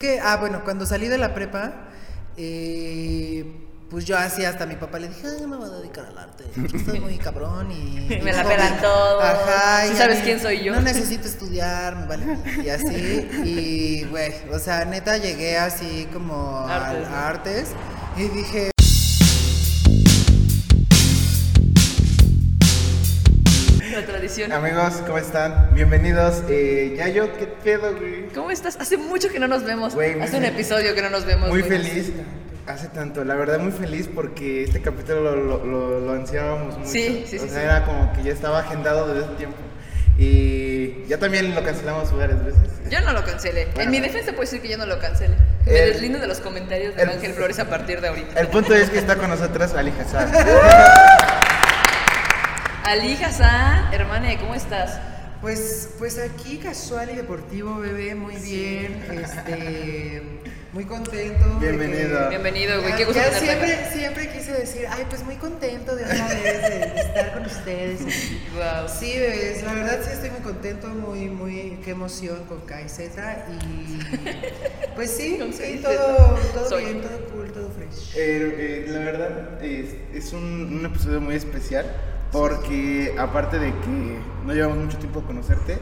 Que, ah, bueno, cuando salí de la prepa, eh, pues yo así hasta a mi papá le dije, ay, me voy a dedicar al arte. Estoy muy cabrón y. Me la pelan todo. Ajá. ¿Sí y sabes mí quién soy yo? No necesito estudiar, me vale. Y así. Y, güey, o sea, neta llegué así como Artes, a, ¿no? artes y dije. Tradición. Amigos, ¿cómo están? Bienvenidos. Eh, Yayo, ¿qué pedo, güey? ¿Cómo estás? Hace mucho que no nos vemos. Güey, Hace un episodio que no nos vemos. Muy güey. feliz. Hace tanto, la verdad muy feliz porque este capítulo lo, lo, lo- lo ansiábamos mucho. Sí, sí, O sí, sea, sí. era como que ya estaba agendado desde hace tiempo. Y ya también lo cancelamos varias veces. Yo no lo cancelé. Bueno. En mi defensa puedo decir que yo no lo cancelé. Me El- deslindo de los comentarios de el- Ángel Flores a partir de ahorita. El punto es que está con nosotros Ali Hassan. Ali Hassan, hermane, ¿cómo estás? Pues, pues aquí casual y deportivo, bebé, muy bien, este, muy contento. que- Bienvenido. Bienvenido, güey. Ya- Qué gusto ya siempre, acá. siempre quise decir, ay, pues muy contento de una vez de, de estar con ustedes. Wow. Sí, bebés, la verdad sí estoy muy contento, muy, muy, qué emoción con KZ y pues sí, sí, todo, todo Soy. bien, todo cool, todo fresh. Eh, eh, la verdad es, es un, un episodio muy especial porque aparte de que no llevamos mucho tiempo a conocerte,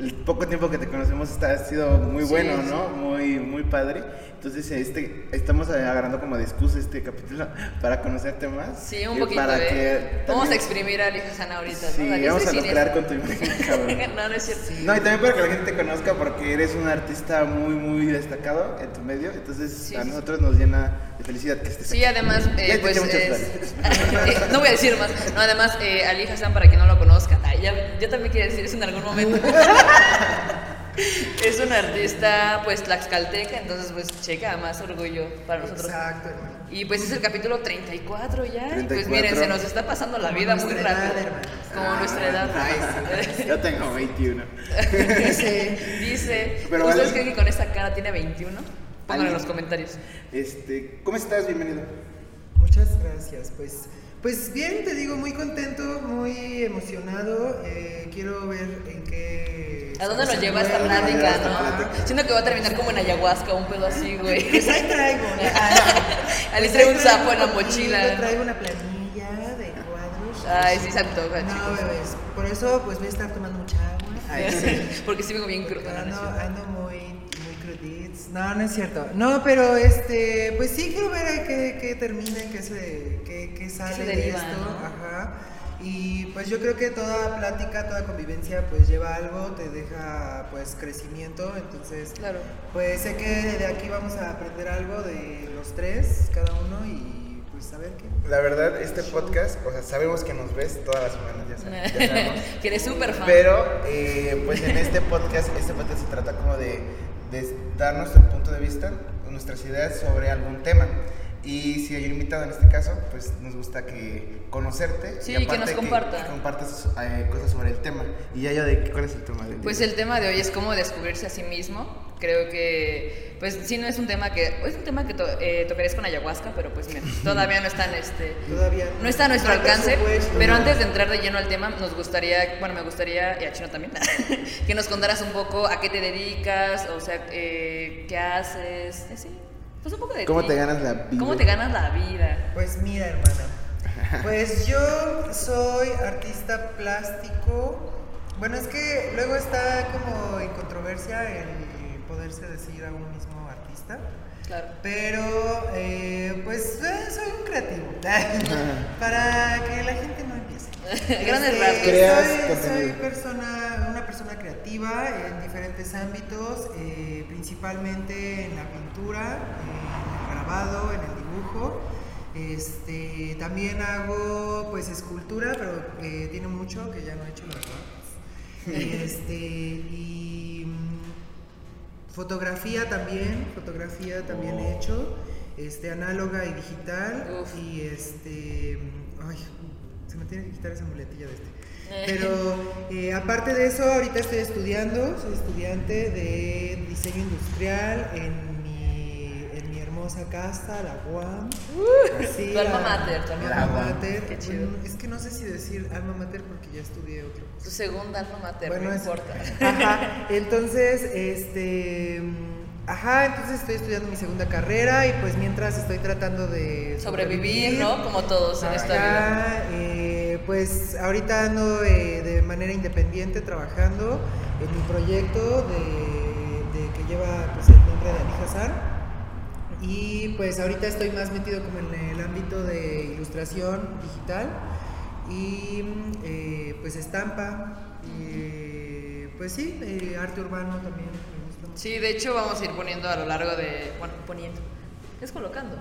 el poco tiempo que te conocemos está, ha sido muy Sí, bueno, sí. ¿no? Muy, muy padre. Entonces este, estamos agarrando como de excusa este capítulo para conocerte más. Sí, un y poquito, para ¿eh? que Vamos a exprimir a Hassan ahorita, Sí, ¿no? Vamos a soy lucrar cineasta. con tu imagen, cabrón. no, no es cierto. No, y también para que la gente te conozca porque eres un artista muy, muy destacado en tu medio. Entonces Sí, a nosotros nos llena de felicidad que estés Sí, aquí. además, Ya eh, te pues es- no voy a decir más. No, además, eh, Ali Hassan, para quien no lo conozca, ay, ya, yo también quiero decir eso en algún momento. es un artista, pues, tlaxcalteca, entonces, pues, checa, más orgullo para nosotros. Exacto, hermano. Y pues es el capítulo 34 ya. y Pues 34. miren, se nos está pasando la vida muy edad, rápido. Como nuestra edad. Ay, Yo tengo 21. Dice, Dice, Pero ¿ustedes vale. creen que con esta cara tiene 21? Pónganlo en los comentarios. Este, ¿cómo estás? Bienvenido. Muchas gracias, pues, pues bien, te digo, muy contento, muy emocionado, eh, quiero ver en qué... ¿A dónde nos lleva esta plática, no? Siento que va a terminar como en ayahuasca, un pedo así, güey. Pues ahí traigo. Ali Pues trae un sapo en la mochila. Traigo una planilla de cuadros. Ay, sí se antoja, No, bebés, por eso pues voy a estar tomando mucha agua. Ay, sí. Porque sí vengo bien cruda. Ando, ando muy. No, no es cierto. No, pero este, pues sí quiero ver a qué, qué termina, qué se, qué, qué sale se de esto. ¿no? Ajá. Y pues yo creo que toda plática, toda convivencia pues lleva algo, te deja pues crecimiento, entonces Claro. pues sé que de aquí vamos a aprender algo de los tres, cada uno y pues a ver qué. La verdad, este podcast, o sea, sabemos que nos ves todas las semanas, ya sabes. ya sabemos. que eres súper fan. Pero, eh, pues en este podcast, este podcast se trata como de, de dar nuestro punto de vista, nuestras ideas sobre algún tema. Y si hay un invitado en este caso, pues nos gusta que conocerte. Sí, y que aparte nos comparta. Que, compartas eh, cosas sobre el tema. Y ya yo de cuál es el tema del Pues día? el tema de hoy es cómo descubrirse a sí mismo. Creo que, pues sí, no es un tema que, es un tema que to- eh, tocarías con ayahuasca, pero pues mira, todavía no está en este, Todavía no está a nuestro alcance. Pero ¿no? antes de entrar de lleno al tema, nos gustaría, bueno, me gustaría, y a Chino también, que nos contaras un poco a qué te dedicas, o sea, eh, qué haces, eh, sí, pues un poco de ¿Cómo ti. te ganas la vida? ¿Cómo te ganas la vida? Pues mira, hermana. Pues yo soy artista plástico. Bueno, es que luego está como en controversia el poderse decir a uno mismo artista. Claro. Pero, eh, pues eh, soy un creativo. Para que la gente no empiece. Grandes Este, soy, soy persona, una persona creativa en diferentes ámbitos, eh, principalmente en la pintura, en el grabado, en el dibujo. Este, también hago pues escultura, pero eh, tiene mucho que ya no he hecho la verdad. Este, y mm, fotografía también, fotografía también he hecho, este, análoga y digital. Uf. Y este, ay, se me tiene que quitar esa muletilla de este. Eh. Pero eh, aparte de eso, ahorita estoy estudiando, soy estudiante de diseño industrial en mi, en mi hermosa casa, la UAM. Así, tu alma la- mater, alma mi alma mater. Qué chido. Bueno, es que no sé si decir alma mater porque ya estudié otro. Tu segunda alma mater, Bueno, no es- importa. Ajá. Entonces, este, mm, Ajá, entonces estoy estudiando mi segunda carrera y pues mientras estoy tratando de sobrevivir, ¿no? Como todos en esta vida. Eh, pues ahorita ando eh, de manera independiente trabajando en mi proyecto de, de que lleva pues, el nombre de Ali Hazar. Y pues ahorita estoy más metido como en el ámbito de ilustración digital y eh, pues estampa. eh, pues sí, eh, arte urbano también. Sí, de hecho vamos a ir poniendo a lo largo de... Bueno, poniendo. Es colocando.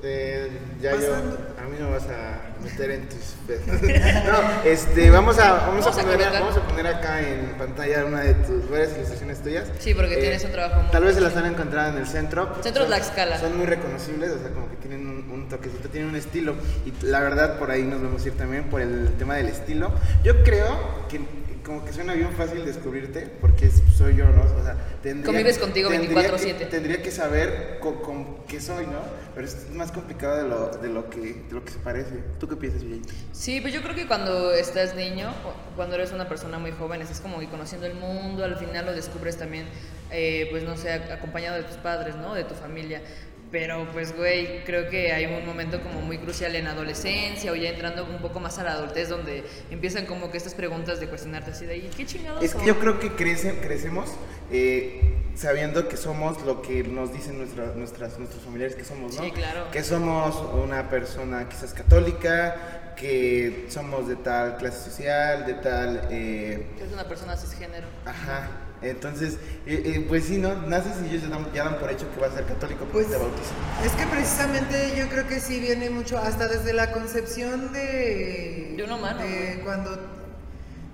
Eh, ya Pasando. yo, a mí no vas a meter en tus no, este, vamos a, vamos, Vamos a a poner, comentar. vamos a poner acá en pantalla una de tus varias ilustraciones tuyas. Sí, porque tienes un trabajo muy- Tal vez se las han encontrado en el centro. Centro son- Tlaxcala. Son muy reconocibles, o sea, como que tienen un, un toquecito, tienen un estilo. Y la verdad, por ahí nos vamos a ir también por el tema del estilo. Yo creo que como que suena bien fácil descubrirte, porque soy yo, ¿no? O sea, tendría, Convives contigo tendría 24/7. que- Tendría que saber con, con qué soy, ¿no? Pero es más complicado de lo, de lo, que, de lo que se parece. ¿Tú qué piensas, Yuyay? Sí, pues yo creo que cuando estás niño, cuando eres una persona muy joven, estás como conociendo el mundo, al final lo descubres también, eh, pues no sé, ac- acompañado de tus padres, ¿no? De tu familia. Pero pues, güey, creo que hay un momento como muy crucial en adolescencia o ya entrando un poco más a la adultez donde empiezan como que estas preguntas de cuestionarte así de ahí, ¿qué chingados Es son?". que yo creo que crecen, crecemos eh, sabiendo que somos lo que nos dicen nuestra- nuestras, nuestros familiares que somos, ¿no? Sí, claro. Que somos una persona quizás católica, que somos de tal clase social, de tal... eh, Que es una persona cisgénero. ajá. Entonces, eh, eh, pues sí, ¿no? Naces y ellos ya dan, ya dan por hecho que vas a ser católico porque Pues te bautizan. es que precisamente yo creo que sí viene mucho, hasta desde la concepción de... De un humano, de cuando...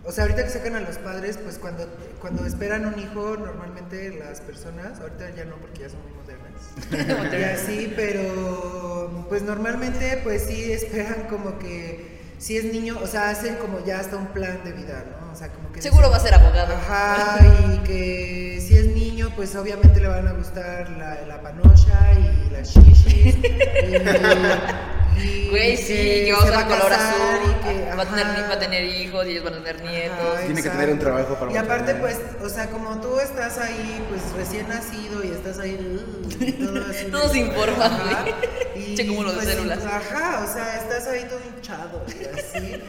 O sea, ahorita que sacan a los padres, pues cuando, cuando esperan un hijo, normalmente las personas, ahorita ya no porque ya son muy modernas, y así, pero pues normalmente pues sí esperan como que si es niño, o sea, hacen como ya hasta un plan de vida, ¿no? O sea, como que Seguro va a ser abogado. Ajá, y que si es niño, pues obviamente le van a gustar la, la panocha y las shishis. y, Güey, sí, que va a color azul, y que- va, a tener, va a tener hijos y ellos van a tener nietos. Ajá, Tiene que tener un trabajo para Y aparte, pues, o sea, como tú estás ahí, pues recién nacido y estás ahí. uh, y todo así. Todo se informa, Ajá, güey. y, Che, como los de pues, células. Ajá, o sea, estás ahí todo hinchado y así.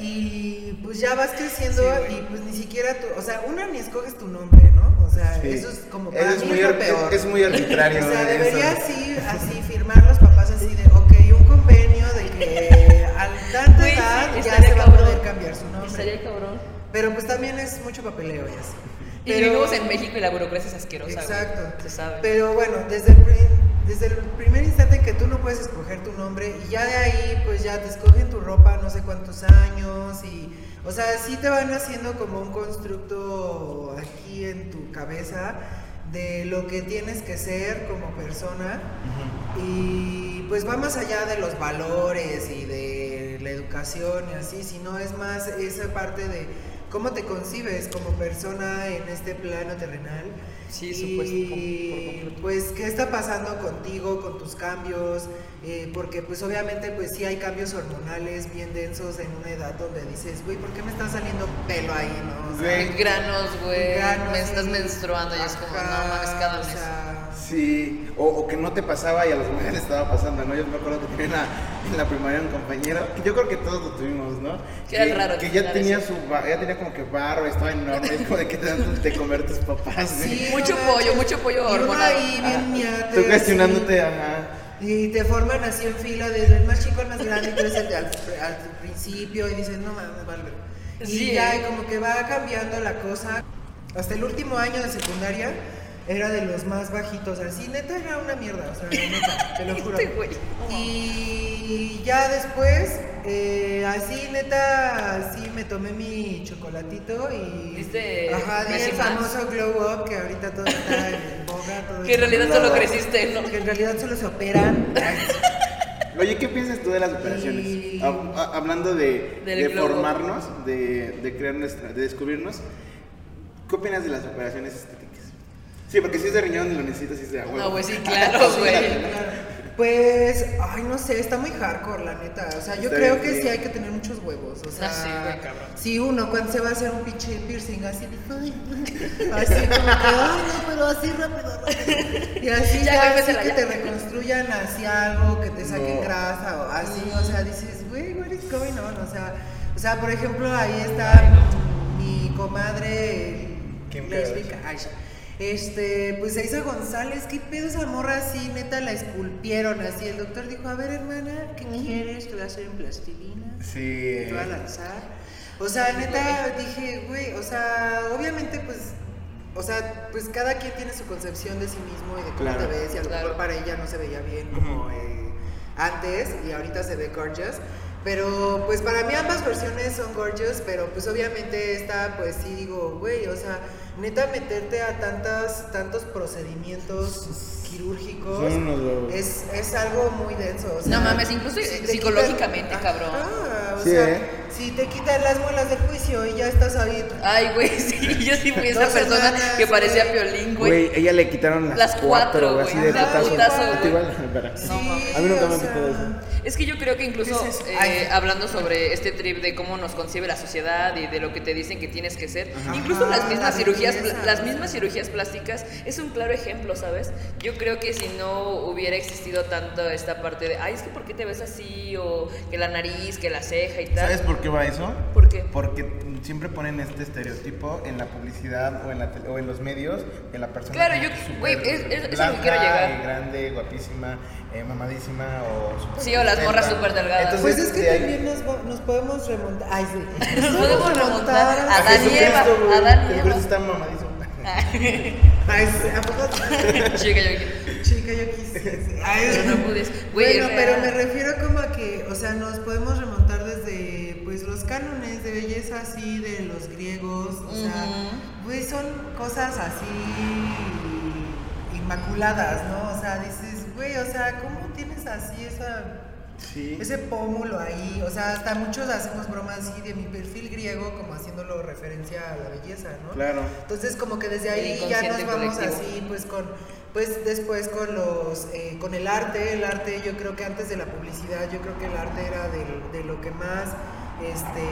Y pues ya vas creciendo Sí, y pues ni siquiera tú, o sea, una ni escoges tu nombre, ¿no? O sea, Sí. eso es como Eso para es mí muy es lo peor. es- es muy arbitrario, O sea, eso. debería así, así firmar los papás así de, ok, un convenio de que al tanta sí, edad ya se va a poder cambiar su nombre. Estaría cabrón. Pero pues también es mucho papeleo y así. Y vivimos en México y la burocracia es asquerosa. güey. Exacto. Se sabe. Pero bueno, desde el, desde el primer instante en que tú no puedes escoger tu nombre y ya de ahí pues ya te escogen tu ropa no sé cuántos años y o sea, sí te van haciendo como un constructo aquí en tu cabeza de lo que tienes que ser como persona y pues va más allá de los valores y de la educación y así, sino es más esa parte de cómo te concibes como persona en este plano terrenal. Sí, y supuesto, por pues qué está pasando contigo, con tus cambios, Eh, porque pues obviamente pues sí hay cambios hormonales bien densos en una edad donde dices, güey, ¿por qué me está saliendo pelo ahí, no? O sea, granos, güey. granos, Me estás menstruando y es como, no mames, cada o mes. sea, Sí, o, o que no te pasaba y a los demás les estaba pasando, ¿no? Yo me acuerdo que tenía en la, en la primaria un compañero, que yo creo que todos lo tuvimos, ¿no? Que era raro Que ya tenía eso. su, ya tenía como que barro, estaba enorme, es como de que te dan de comer tus papás, sí, Mucho no pollo, mucho pollo hormonado. ahí bien miate, Tú cuestionándote, ajá. Y te forman así en fila, desde el más chico al más grande, y tú eres el de al, al principio, y dices, no mames, vale. Y Sí, ya, eh. y como que va cambiando la cosa. Hasta el último año de secundaria era de los más bajitos, así, neta era una mierda, o sea, neta, te lo juro. Este güey. Y ya después, eh, así, neta, así me tomé mi chocolatito y. ¿Viste Ajá, di el famoso glow up que ahorita todo está en boga. todo Que en realidad solo creciste, ¿no? Que en realidad solo se operan. Oye, ¿qué piensas tú de las operaciones? Y- Hab- ha- hablando de, de formarnos, de, de crear nuestra, de descubrirnos, ¿qué opinas de las operaciones estéticas? Sí, porque si es de riñón y lo necesitas, si es de agua. No, güey, sí, claro, güey. Pues, ay, no sé, está muy hardcore, la neta. O sea, yo Está creo bien, que sí. sí hay que tener muchos huevos. O sea, Ah, sí, güey, cabrón. si uno cuando se va a hacer un pinche piercing así ay, así como que, ay, no, pero así rápido, rápido. Y así Ya, ya, así cálmesela, que ya. te reconstruyan así algo, que te saquen No. grasa o así. O sea, dices, güey, what is going on? O sea, o sea, por ejemplo, ahí está mi comadre lésbica. Ay. Este, pues Aiza González, ¿qué pedo esa morra así? Neta la esculpieron así. El doctor dijo, a ver hermana, ¿qué quieres? Te voy a hacer en plastilina, Sí. te voy a lanzar. O sea, neta dije, güey, o sea, obviamente pues, o sea, pues cada quien tiene su concepción de sí mismo y de cómo Claro. te ves y a lo Claro. mejor para ella no se veía bien como eh, antes y ahorita se ve gorgeous. Pero pues para mí ambas versiones son gorgeous, pero pues obviamente esta pues sí digo, güey, o sea, neta meterte a tantas, tantos procedimientos quirúrgicos Son unos huevos. es, es algo muy denso. o No sea, mames, incluso te psicológicamente, quitan- cabrón. Ajá, o Sí, sea, ¿eh? Si te quitan las muelas del juicio y ya estás ahí. Ay, güey, sí, yo sí fui esa Dos persona semanas, que parecía güey. piolín, güey. Güey, ella le quitaron las, Las cuatro, güey, así de Ajá, putazo. putazo, ¿A ti güey. igual? Espera. Sí. A mí nunca me han quitado eso. Es que yo creo que incluso ¿Qué es eh, hablando sobre este trip de cómo nos concibe la sociedad y de lo que te dicen que tienes que ser, incluso Ajá, las mismas la cirugías, las mismas cirugías plásticas es un claro ejemplo, ¿sabes? Yo creo que si no hubiera existido tanto esta parte de, ay, es que ¿por qué te ves así? O que la nariz, que la ceja y tal. ¿Sabes por qué va eso? ¿Por qué? Porque siempre ponen este estereotipo en la publicidad o en, la tele- o en los medios de la persona. Claro, yo- güey, es- es- lo que quiero llegar. grande, guapísima, eh, mamadísima o súper Sí, o las morras súper delgadas. Entonces, Pues es que ahí- también nos, podemos remontar. Ay, sí. Nos podemos remontar a Adán y Eva. Adán y está mamadísimo. Ay, sí, ¿a poco? Chica, yo- Chica, yo quise. Ay, Pero no pude. Güey, bueno, pero me refiero como a que, o sea, nos podemos remontar cánones de belleza así de los griegos, o sea, Ujú. güey, son cosas así inmaculadas, ¿no? O sea, dices, güey, o sea, ¿cómo tienes así esa Sí. ese pómulo ahí, o sea, hasta muchos hacemos bromas así de mi perfil griego, como haciéndolo referencia a la belleza, ¿no? Claro. Entonces como que desde ahí ya nos vamos colectivo. así, pues con, pues después con los, eh, con el arte, el arte yo creo que antes de la publicidad, yo creo que el arte era de, de lo que más, este,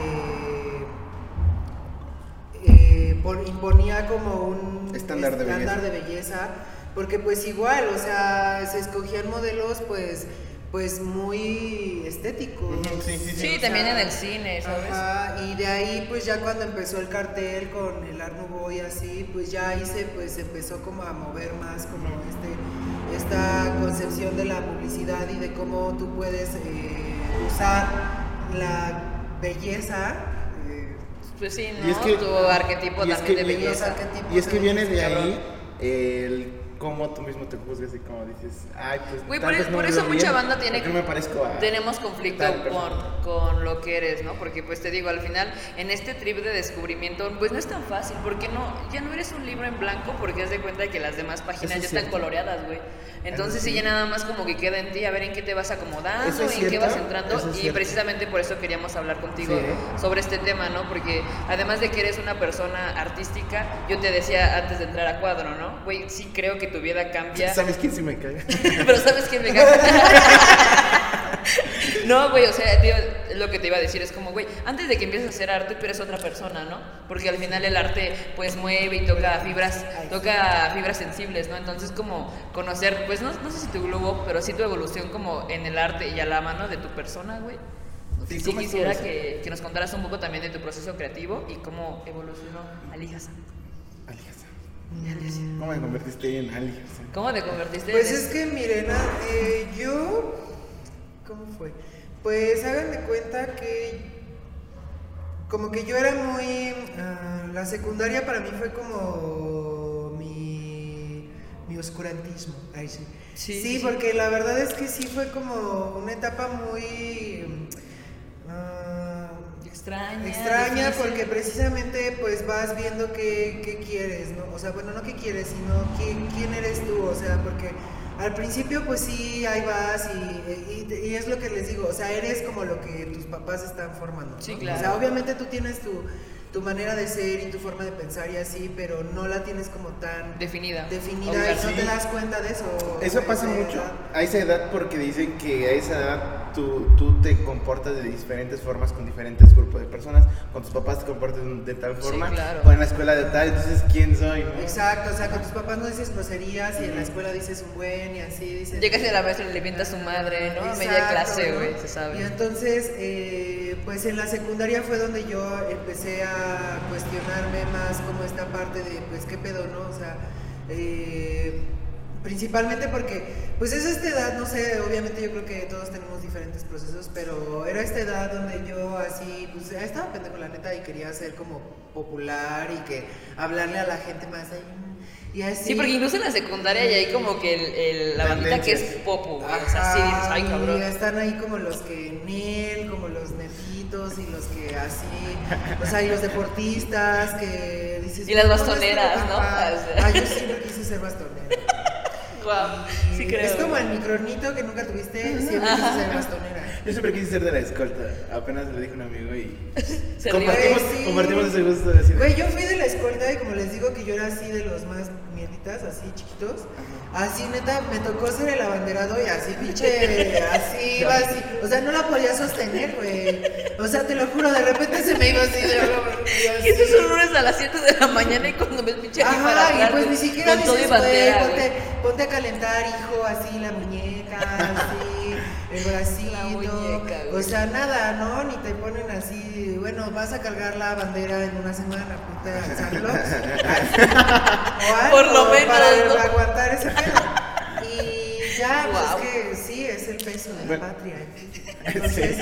eh, por- imponía como un Estándar de estándar de belleza, porque pues igual, o sea, se escogían modelos pues pues muy estéticos. Sí, sí, sí. Sí, O también sea, en el cine, ¿sabes? Ajá, y de ahí pues ya cuando empezó el cartel con el Art Nouveau y así, pues ya ahí se pues empezó como a mover más como este esta concepción de la publicidad y de cómo tú puedes eh, usar la belleza eh, Pues sí, ¿no? Y es que- tu arquetipo y es también que- de belleza. Y es que viene de ahí el cómo tú mismo te juzgas y cómo dices, ay, pues. Güey, tal por, vez no por me eso mucha bien, banda tiene porque no me parezco a. tenemos conflicto con, con lo que eres, ¿no? Porque pues te digo, al final, en este trip de descubrimiento, pues no es tan fácil, porque no, ya no eres un libro en blanco porque has de cuenta que las demás páginas Eso ya es están cierto. coloreadas, güey. Entonces sí. ya nada más como que queda en ti a ver en qué te vas acomodando, es en qué vas entrando. es y cierto. precisamente por eso queríamos hablar contigo Sí, ¿eh? sobre este tema, ¿no? Porque además de que eres una persona artística, yo te decía antes de entrar a cuadro, ¿no? Güey, sí creo que tu vida cambia. ¿Sabes quién sí me cae? Pero ¿sabes quién me caga? no, güey, o sea, tío, lo que te iba a decir es como, güey, antes de que empieces a hacer arte, tú eres otra persona, ¿no? Porque al final el arte, pues, mueve y toca fibras, toca fibras sensibles, ¿no? Entonces, como conocer, pues, no, no sé si tu globo, pero sí tu evolución como en el arte y a la mano de tu persona, güey. Sí, Sí, ¿cómo quisiera que, que nos contaras un poco también de tu proceso creativo y cómo evolucionó Alijas. ¿Cómo me convertiste en Alias? ¿Cómo te convertiste Pues en es que miren, eh, yo, ¿cómo fue? Pues hagan de cuenta que como que yo era muy, ah, la secundaria para mí fue como mi, mi oscurantismo, ahí sí. Sí, Sí, porque la verdad es que sí fue como una etapa muy... ah, extraña? extraña difícil? porque precisamente pues vas viendo qué, qué quieres, ¿no? O sea, bueno, no qué quieres, sino quién eres tú, o sea, porque al principio pues sí, ahí vas y, y- y es lo que les digo, o sea, eres como lo que tus papás están formando. ¿no? Sí, claro. O sea, obviamente tú tienes tu, tu manera de ser y tu forma de pensar y así, pero no la tienes como tan Definida. definida Obvio, y no sí. te das cuenta de eso. Eso a pasa mucho edad. a esa edad porque dicen que a esa edad tú, tú te comportas de diferentes formas con diferentes grupos de personas. Con tus papás te comportas de tal Sí, forma, claro. o en la escuela de tal, entonces ¿quién soy? no? Exacto, o sea, con tus papás no dices groserías y en la escuela dices un buen y así dices. Llegas y a la maestra le pinta a su madre, ¿no? A media clase, ¿no? güey, se sabe. Y entonces, eh, pues en la secundaria fue donde yo empecé a cuestionarme más como esta parte de, pues, ¿qué pedo, no? O sea, eh, principalmente porque, pues es esta edad, no sé, obviamente yo creo que todos tenemos diferentes procesos, pero era esta edad donde yo así, pues ya estaba pendejo la neta y quería ser como popular y que hablarle a la gente más ahí. Y así. Sí, porque incluso en la secundaria ya hay como que el, el- la bandita que es popu, güey. O sea, sí dices, ay, Ajá, cabrón. Y están ahí como los que Nel, como los nefitos y los que así, o sea, y los deportistas que dices. Y las "¿Cómo es bastoneras, esto?". ¿no? Ajá. O sea. Ah, yo siempre quise ser bastonera. Sí creo. Es como el micronito que nunca tuviste, siempre quise ser bastonera. Yo siempre quise ser de la escolta, apenas le dije a un amigo y Se compartimos, ríe. Sí. compartimos ese gusto de decir. Güey, yo fui de la escolta y como les digo que yo era así de los más mierditas, así chiquitos. Así neta, me tocó ser el abanderado y así pinche, así iba así. O sea, no la podía sostener, güey. O sea, te lo juro, de repente se me iba así de Y esos son lunes a las 7 de la mañana y cuando ves pinche aquí para Ajá, y pues ni siquiera dices, güey, ponte, ponte a calentar, hijo, así la muñeca, así, el bracito. O sea, nada, ¿no? Ni te ponen así, bueno, vas a cargar la bandera en una semana, ponte a alzarlo. o algo, Por lo menos, Para ¿no? aguantar ese pedo. Y ya, Guau. pues que sí, es el peso de la Bueno. patria. Entonces,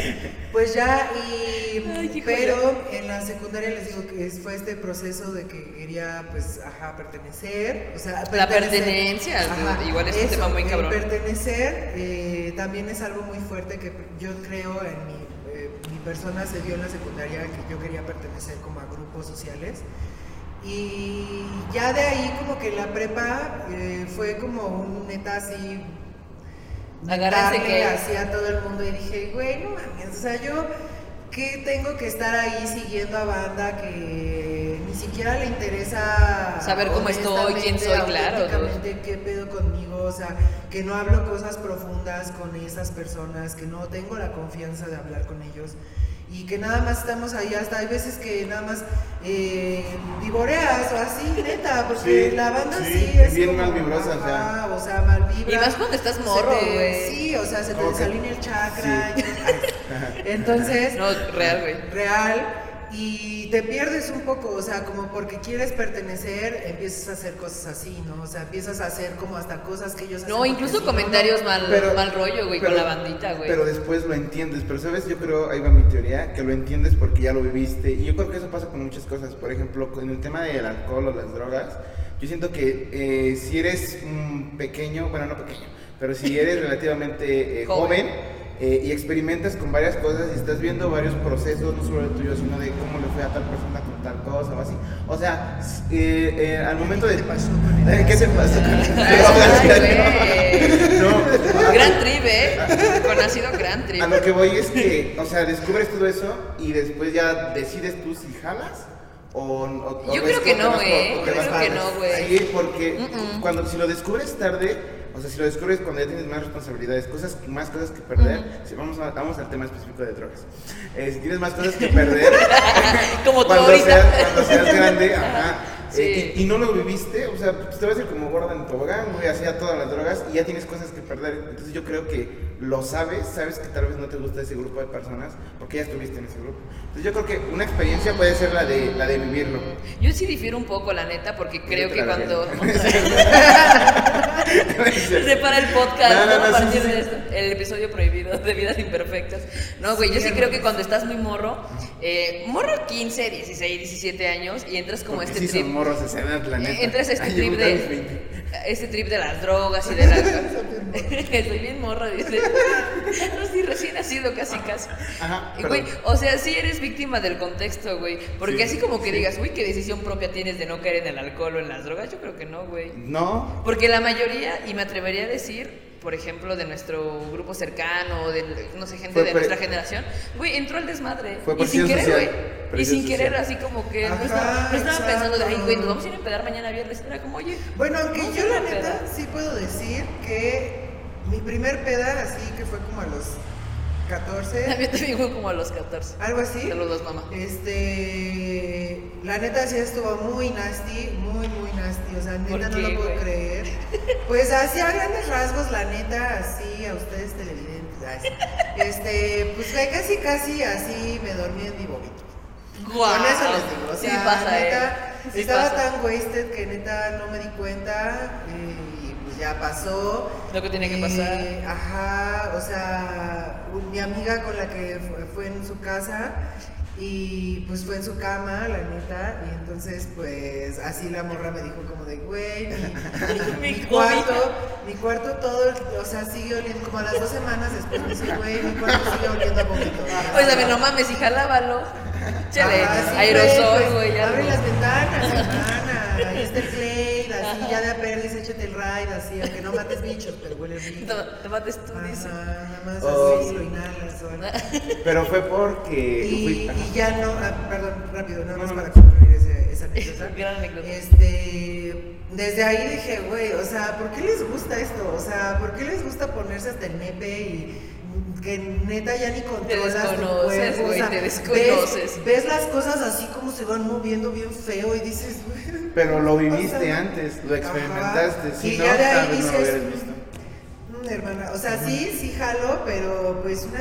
pues ya, y, Ay, pero en la secundaria les digo que fue este proceso de que quería, pues, ajá, pertenecer, o sea, La pertenecer. pertenencia, igual es un tema muy el cabrón. pertenecer eh, también es algo muy fuerte que yo creo en mi, eh, mi persona se dio en la secundaria que yo quería pertenecer como a grupos sociales. Y ya de ahí como que la prepa eh, fue como un neta así Agárrense que- así a todo el mundo y dije, güey, no mames, o sea, yo que tengo que estar ahí siguiendo a banda que ni siquiera le interesa Saber cómo estoy, quién soy, claro, qué pedo conmigo, o sea, que no hablo cosas profundas con esas personas, que no tengo la confianza de hablar con ellos y que nada más estamos ahí, hasta hay veces que nada más eh, vivoreas o así, neta, porque Sí, la banda sí, sí, es bien como, mal vibrosa, o sea. ajá, o sea, mal vibra. Y más cuando estás morro, güey. Sí, o sea, se te desalinea el chakra. y- Entonces, No, real, güey. real y te pierdes un poco, o sea, como porque quieres pertenecer, empiezas a hacer cosas así, ¿no? O sea, empiezas a hacer como hasta cosas que ellos hacen. No, incluso comentarios no- mal, Pero- mal rollo, güey, con la bandita, güey. Pero después lo entiendes, pero sabes, yo creo, ahí va mi teoría, que lo entiendes porque ya lo viviste. Y yo creo que eso pasa con muchas cosas. Por ejemplo, con el tema del alcohol o las drogas, yo siento que eh, si eres un pequeño, bueno, no pequeño, pero si eres relativamente eh, Joven. joven, eh, y experimentas con varias cosas y estás viendo varios procesos, no solo el tuyo, sino de cómo le fue a tal persona con tal cosa o así. O sea, eh, eh, al momento de... ¿Qué te pasó con el ¿Qué te pasó con el güey. No, Gran trip, ¿eh? Con ácido gran trip. a lo que voy es que, o sea, descubres todo eso y después ya decides tú si jalas o, o- o Yo ves creo que no, vas por- ¿eh? o te Yo creo que no, güey. Sí, porque Mm-mm. cuando si lo descubres tarde, o sea, si lo descubres cuando ya tienes más responsabilidades, cosas, más cosas que perder, si vamos, a- vamos al tema específico de drogas. Eh, si tienes más cosas que perder, Como tú cuando, ahorita. seas, cuando seas grande, ajá. Sí. eh, y, y no lo viviste, o sea, pues te vas a ir como gorda en tobogán, güey, hacía todas las drogas y ya tienes cosas que perder. Entonces yo creo que lo sabes, sabes que tal vez no te gusta ese grupo de personas porque ya estuviste en ese grupo. Entonces yo creo que una experiencia puede ser la de, la de vivirlo. Yo sí difiero un poco, la neta, porque creo que cuando verga. se para el podcast No, no, ¿no? a sí, partir sí. de esto, el episodio prohibido de vidas imperfectas. No, güey, yo sí Sí, creo que cuando estás muy morro, eh, morro 15, 16, 17 años y entras como Porque este sí trip. son morros edad, la neta. Eh, Entras a este Ay, trip de. Mis 20. Este trip de las drogas y de la. Estoy bien morra, dice. No, sí, recién nacido, casi, casi. Ajá, Y, güey, o sea, sí eres víctima del contexto, güey. Porque Sí, así como que sí. digas, uy, qué decisión propia tienes de no caer en el alcohol o en las drogas, yo creo que no, güey. No, Porque la mayoría, y me atrevería a decir, por ejemplo, de nuestro grupo cercano, de, no sé, gente Fue de nuestra generación, güey, entró al desmadre. Fue y sin querer, güey. Y sin querer, así como que no estaba, no estaba pensando de, ay, güey, nos vamos a ir a empedar mañana viernes. Era como, oye, Bueno, aunque yo la neta sí puedo decir que mi primer peda, así que fue como a los 14, También te digo como a los 14. algo así. Saludos, mamá. Este, la neta sí estuvo muy nasty, muy, muy nasty, o sea, ¿Por neta no lo puedo creer. Pues así a grandes rasgos, la neta, así a ustedes televidentes, así. este, pues casi, casi así me dormí en mi vómito. Guau. Con eso les digo, o Sí sea, pasa, eh. neta, Sí estaba pasa. tan wasted que neta no me di cuenta eh, ya pasó. Lo que tiene que Eh, pasar. Ajá, o sea, mi amiga con la que fue, fue en su casa y pues fue en su cama, la neta, y entonces pues así la morra me dijo como de, güey, mi, cuarto, mi cuarto todo, o sea, sigue oliendo, como a las dos semanas después me dice, güey, mi cuarto sigue oliendo a vómito. Oye, también no mames, hija, lávalo. Sí, aerosol, pues, güey. Abre algo. las ventanas, hermana. Así, ya de a perdiz, échate el ride, así, aunque no mates bichos, pero huele rico. Te- Te mates tú, dice. Nada más Oh. así lo inhalas o algo. Pero fue porque. Y, fui- y ya no, ah, perdón, rápido, nada más No, no, para no. concluir ese- esa anécdota. Gran anécdota. Este, desde ahí dije, güey, o sea, ¿por qué les gusta esto? O sea, ¿por qué les gusta ponerse hasta el nepe y que neta ya ni controlas tu desconoces? O güey, sea, te ves- desconoces. Ves, las cosas así como se van moviendo bien feo y dices, güey. Pero lo o viviste sea, antes, lo experimentaste. Si Y no, ya de ahí tal vez no lo dices, hubieras visto. "Mm, hermana, o sea, sí, sí jalo, pero pues una,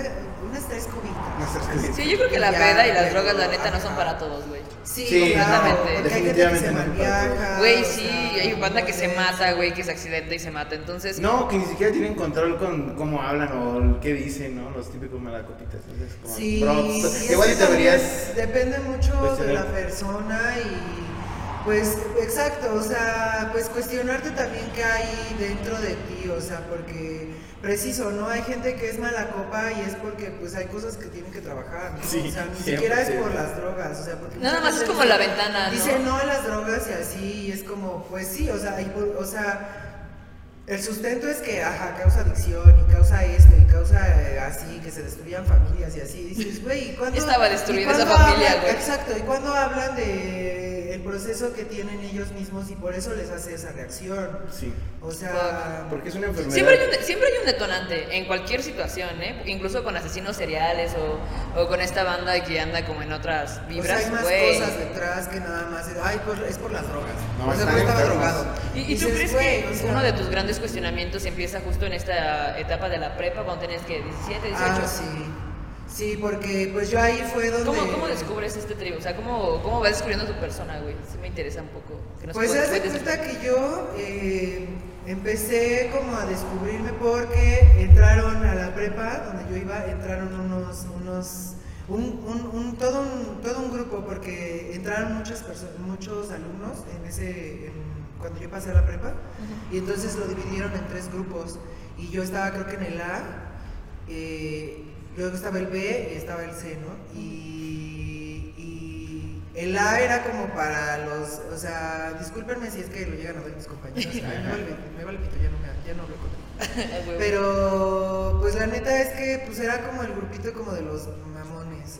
unas tres cubitas. Cositas. Sí, yo creo que la Ya, peda y las drogas, la neta, no son para todos, güey. Sí, Sí, completamente. Definitivamente no malviaja, Güey, o sí, sea, hay banda que se no mata, güey, que se accidenta y se mata. Entonces, No, que ni siquiera tienen control con cómo hablan o qué dicen, ¿no? Los típicos malacopitas. Entonces, como, Sí, y igual y deberías. Depende mucho de la persona y pues exacto, o sea, pues cuestionarte también qué hay dentro de ti, o sea, porque preciso, ¿no? Hay gente que es mala copa y es porque pues hay cosas que tienen que trabajar, ¿no? Sí, o sea, ni 100%. siquiera es por las drogas, o sea, porque Nada más es como la ventana, ¿no? Dice no a las drogas y así, y es como, pues sí, o sea, y o sea, el sustento es que, ajá, causa adicción y causa esto y causa eh, así, que se destruyan familias y así. Dices, güey, ¿y cuándo? Estaba destruida cuándo esa familia, güey? Exacto, y cuando hablan de el proceso que tienen ellos mismos y por eso les hace esa reacción. Sí. O sea, Porque es una enfermedad. Siempre hay, un, siempre hay un detonante en cualquier situación, ¿eh? Incluso con asesinos seriales o, o con esta banda que anda como en otras o sea, vibras, hay más cosas detrás que nada más. es- Ay, pues es por las drogas. No, o sea, pues estaba drogado. ¿Y, y tú Dices, crees que o sea, uno de tus grandes cuestionamientos empieza justo en esta etapa de la prepa, cuando tienes que 17, 18? Ah, sí. Sí, porque pues yo ahí fue donde. ¿Cómo, ¿Cómo descubres este trío? O sea, ¿cómo, ¿cómo vas descubriendo tu persona, güey? Sí me interesa un poco. Que nos Pues de cuentes cuenta que yo eh, empecé como a descubrirme porque entraron a la prepa donde yo iba, entraron unos, unos, un, un- un- todo, un, todo un grupo porque entraron muchas personas, muchos alumnos en ese, en- cuando yo pasé a la prepa y entonces lo dividieron en tres grupos y yo estaba creo que en el A, eh, luego estaba el B y estaba el C, ¿no? Y, y el A era como para los, o sea, discúlpenme si es que lo llegan a ver mis compañeros, Ay, me vale, me vale pito, ya no, me, ya no hablo con él. Pero pues la neta es que pues era como el grupito como de los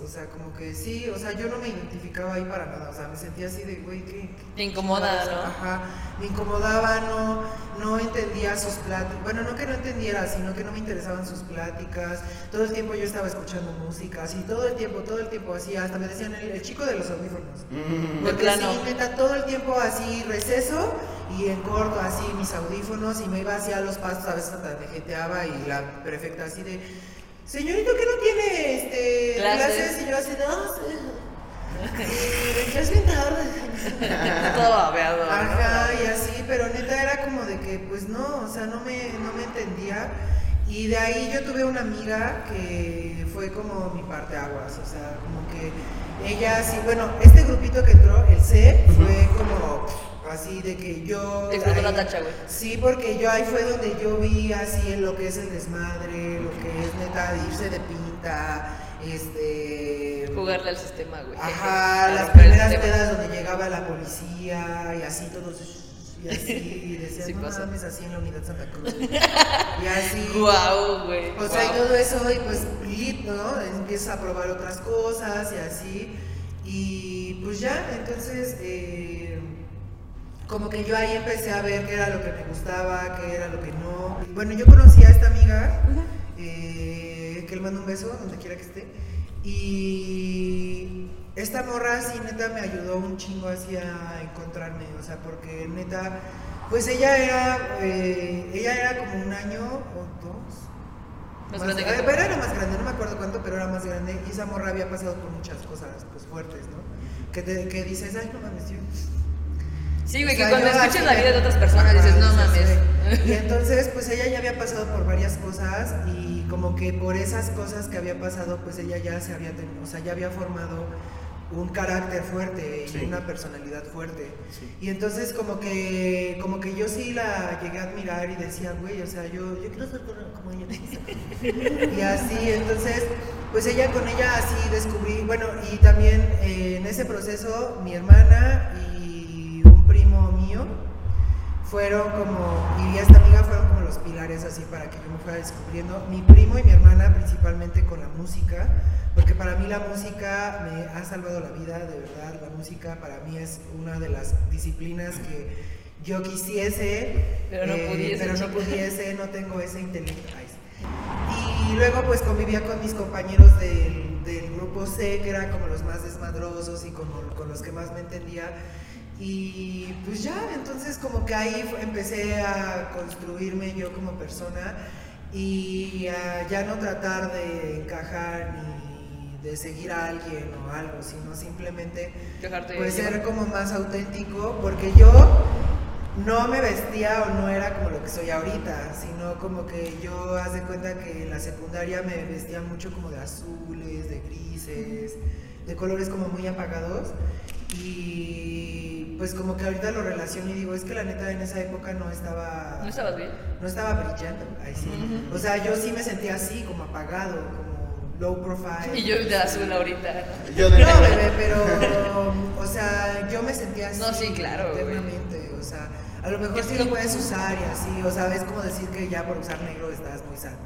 o sea, como que sí, o sea, yo no me identificaba ahí para nada, o sea, me sentía así de, güey, ¿qué? qué Te incomoda, chingados? ¿no? Ajá, me incomodaba, no, no entendía sus pláticas, bueno, no que no entendiera, sino que no me interesaban sus pláticas, todo el tiempo yo estaba escuchando música, así, todo el tiempo, todo el tiempo, así, hasta me decían el, el chico de los audífonos. Mm, Porque plano. sí, neta, todo el tiempo así receso y en corto así mis audífonos y me iba así a los pastos, a veces hasta me jeteaba y la prefecta así de, señorito, que no tiene este, Clases. clases? Y yo así, no, sí. Eh, ya es bien tarde. Todo babeado. ¿no? Ajá, y así, pero neta era como de que, pues no, o sea, no me, no me entendía. Y de ahí yo tuve una amiga que fue como mi parte aguas, o sea, como que ella sí, bueno, este grupito que entró, el C, fue como así de que yo... Te explotó la tacha, güey. Sí, porque yo ahí fue donde yo vi así en lo que es el desmadre, lo que es neta de irse de pinta, este... Jugarle al sistema, güey. Ajá, las primeras pedas donde llegaba la policía y así todos y así y decían, Sí no mames, así en la unidad Santa Cruz. Y así. Guau, güey. O sea, y todo eso, y pues, lit, ¿no? Empiezas a probar otras cosas y así. Y pues ya, entonces, eh, como que yo ahí empecé a ver qué era lo que me gustaba, qué era lo que no. Bueno, yo conocí a esta amiga, eh, que le mando un beso donde quiera que esté. Y esta morra, sí, neta, me ayudó un chingo así a encontrarme, o sea, porque neta, pues ella era, eh, ella era como un año o dos. Más Más- grande que eh, era más grande, no me acuerdo cuánto, pero era más grande. Y esa morra había pasado por muchas cosas pues, fuertes, ¿no? Que, te- que dices, ay, no mames, yo. Sí, güey, O que cuando escuchas la vida de otras personas Ajá, dices, no mames. güey. Y entonces, pues ella ya había pasado por varias cosas y como que por esas cosas que había pasado, pues ella ya se había tenido, o sea, ya había formado un carácter fuerte y Sí. una personalidad fuerte. Sí. Y entonces como que como que yo sí la llegué a admirar y decía, güey, o sea, yo, yo quiero ser como- ella. y así, entonces, pues ella con ella así descubrí, bueno, y también eh, en ese proceso mi hermana y primo mío fueron como, y esta amiga fueron como los pilares así para que yo me fuera descubriendo. Mi primo y mi hermana principalmente con la música, porque para mí la música me ha salvado la vida, de verdad. La música para mí es una de las disciplinas que yo quisiese, eh, Pero no pudiese, pero no pudiese, no tengo ese intelecto. Y luego pues convivía con mis compañeros del, del grupo C, que eran como los más desmadrosos y como con los que más me entendía. Y pues ya, entonces como que ahí empecé a construirme yo como persona y a ya no tratar de encajar ni de seguir a alguien o algo, sino simplemente Dejarte pues ser como más auténtico, porque yo no me vestía o no era como lo que soy ahorita, sino como que yo haz de cuenta que en la secundaria me vestía mucho como de azules, de grises, de colores como muy apagados y pues como que ahorita lo relaciono y digo, es que la neta en esa época no estaba ¿No estabas bien? no estaba brillando, ahí sí. Ujú. O sea, yo sí me sentía así, como apagado, como low profile. Y yo de azul ahorita. Yo de No, bebé, pero, o sea, yo me sentía así. No, sí, claro. Eternamente, o sea, a lo mejor sí lo puedes usar y así, o sea, es como decir que ya por usar negro estás muy sano.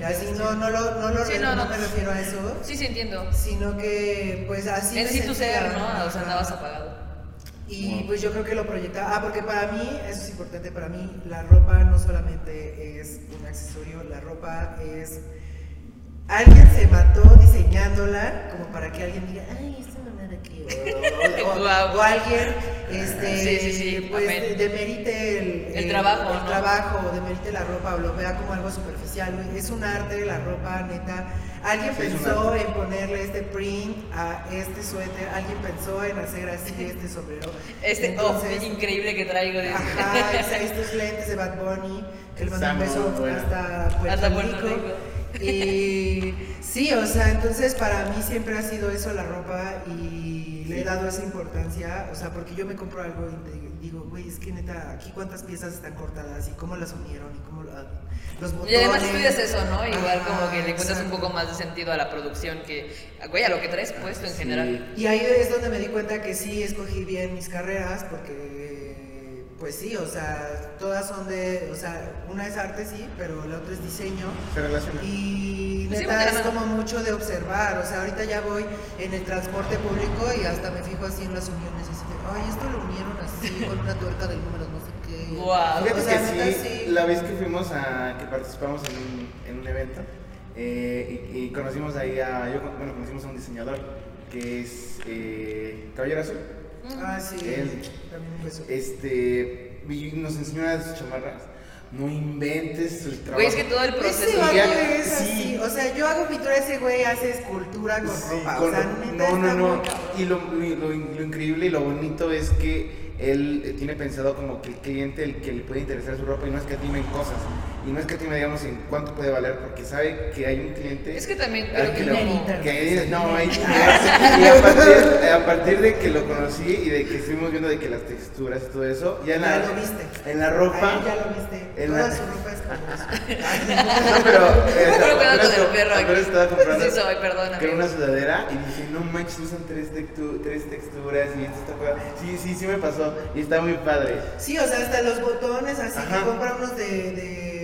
Y así, no, no, lo, no, lo Sí, no, no no. me refiero a eso, Sí, sí entiendo. sino que, pues así en sí tu ser, ¿no? O sea, andabas apagado. Y pues yo creo que lo proyectaba. Ah, porque para mí, eso es importante, para mí la ropa no solamente es un accesorio, la ropa es... Alguien se mató diseñándola como para que alguien diga, ay, aquí. O, o- Guau. o alguien, este, Sí, sí, sí, pues amén. demerite el, El trabajo, el ¿no? trabajo, demerite la ropa, o lo vea como algo superficial. Es un arte, la ropa, neta. Alguien pensó en ponerle este print a este suéter, alguien pensó en hacer así este sombrero. Este Entonces, oh, increíble que traigo. de- Ajá, estos lentes de Bad Bunny, que un beso bueno. hasta Puerto, Hasta Puerto Rico. Rico. Y sí, o sea, entonces para mí siempre ha sido eso la ropa y le he dado esa importancia, o sea, porque yo me compro algo y digo, güey, es que neta, aquí cuántas piezas están cortadas y cómo las unieron y cómo la- los botones. Y además estudias eso, ¿no? Igual como que le encuentras un poco más de sentido a la producción que, güey, a lo que traes puesto en Sí. general. Y ahí es donde me di cuenta que sí escogí bien mis carreras, porque, pues sí, o sea, todas son de, o sea, una es arte, sí, pero la otra es diseño. Se relaciona. Y Pues sí, neta es como mucho de observar, o sea, ahorita ya voy en el transporte público y hasta me fijo así en las uniones, así de, ay, esto lo unieron así con una tuerca del número no sé qué. Guau. Fíjate O sea, que neta, sí, sí. la vez que fuimos a, que participamos en un, en un evento, eh, y, y conocimos ahí a, yo, bueno, conocimos a un diseñador que es eh, Caballero Azul. Ah, sí, Él- también un beso. Este, y nos enseñó una de sus chamarras. No inventes el trabajo. Güey, es que todo el Ese proceso. vato ya- es sí. así, o sea, yo hago pintura, ese güey hace escultura con Sí, ropa, con o sea, no, no, no. cabrón. Y lo, lo- lo increíble y lo bonito es que él tiene pensado como que el cliente, el que le puede interesar su ropa, y no es que atimen cosas. Y no es que atime, digamos, en cuánto puede valer, porque sabe que hay un cliente. Es que también al creo que que como- que no, hay- y a partir, a partir de que lo conocí y de que estuvimos viendo de que las texturas y todo eso, ya en Ya la, lo viste. en la ropa. ya lo viste. en Toda la- su ropa es como No, pero. eh, apenas estaba comprando. Sí soy, perdóname. Que una sudadera y dije, no manches, usan tres, tectu- tres texturas y esto está. Sí, sí, sí me pasó y está muy padre. Sí, o sea, hasta los botones, así Ajá. que compra unos de, de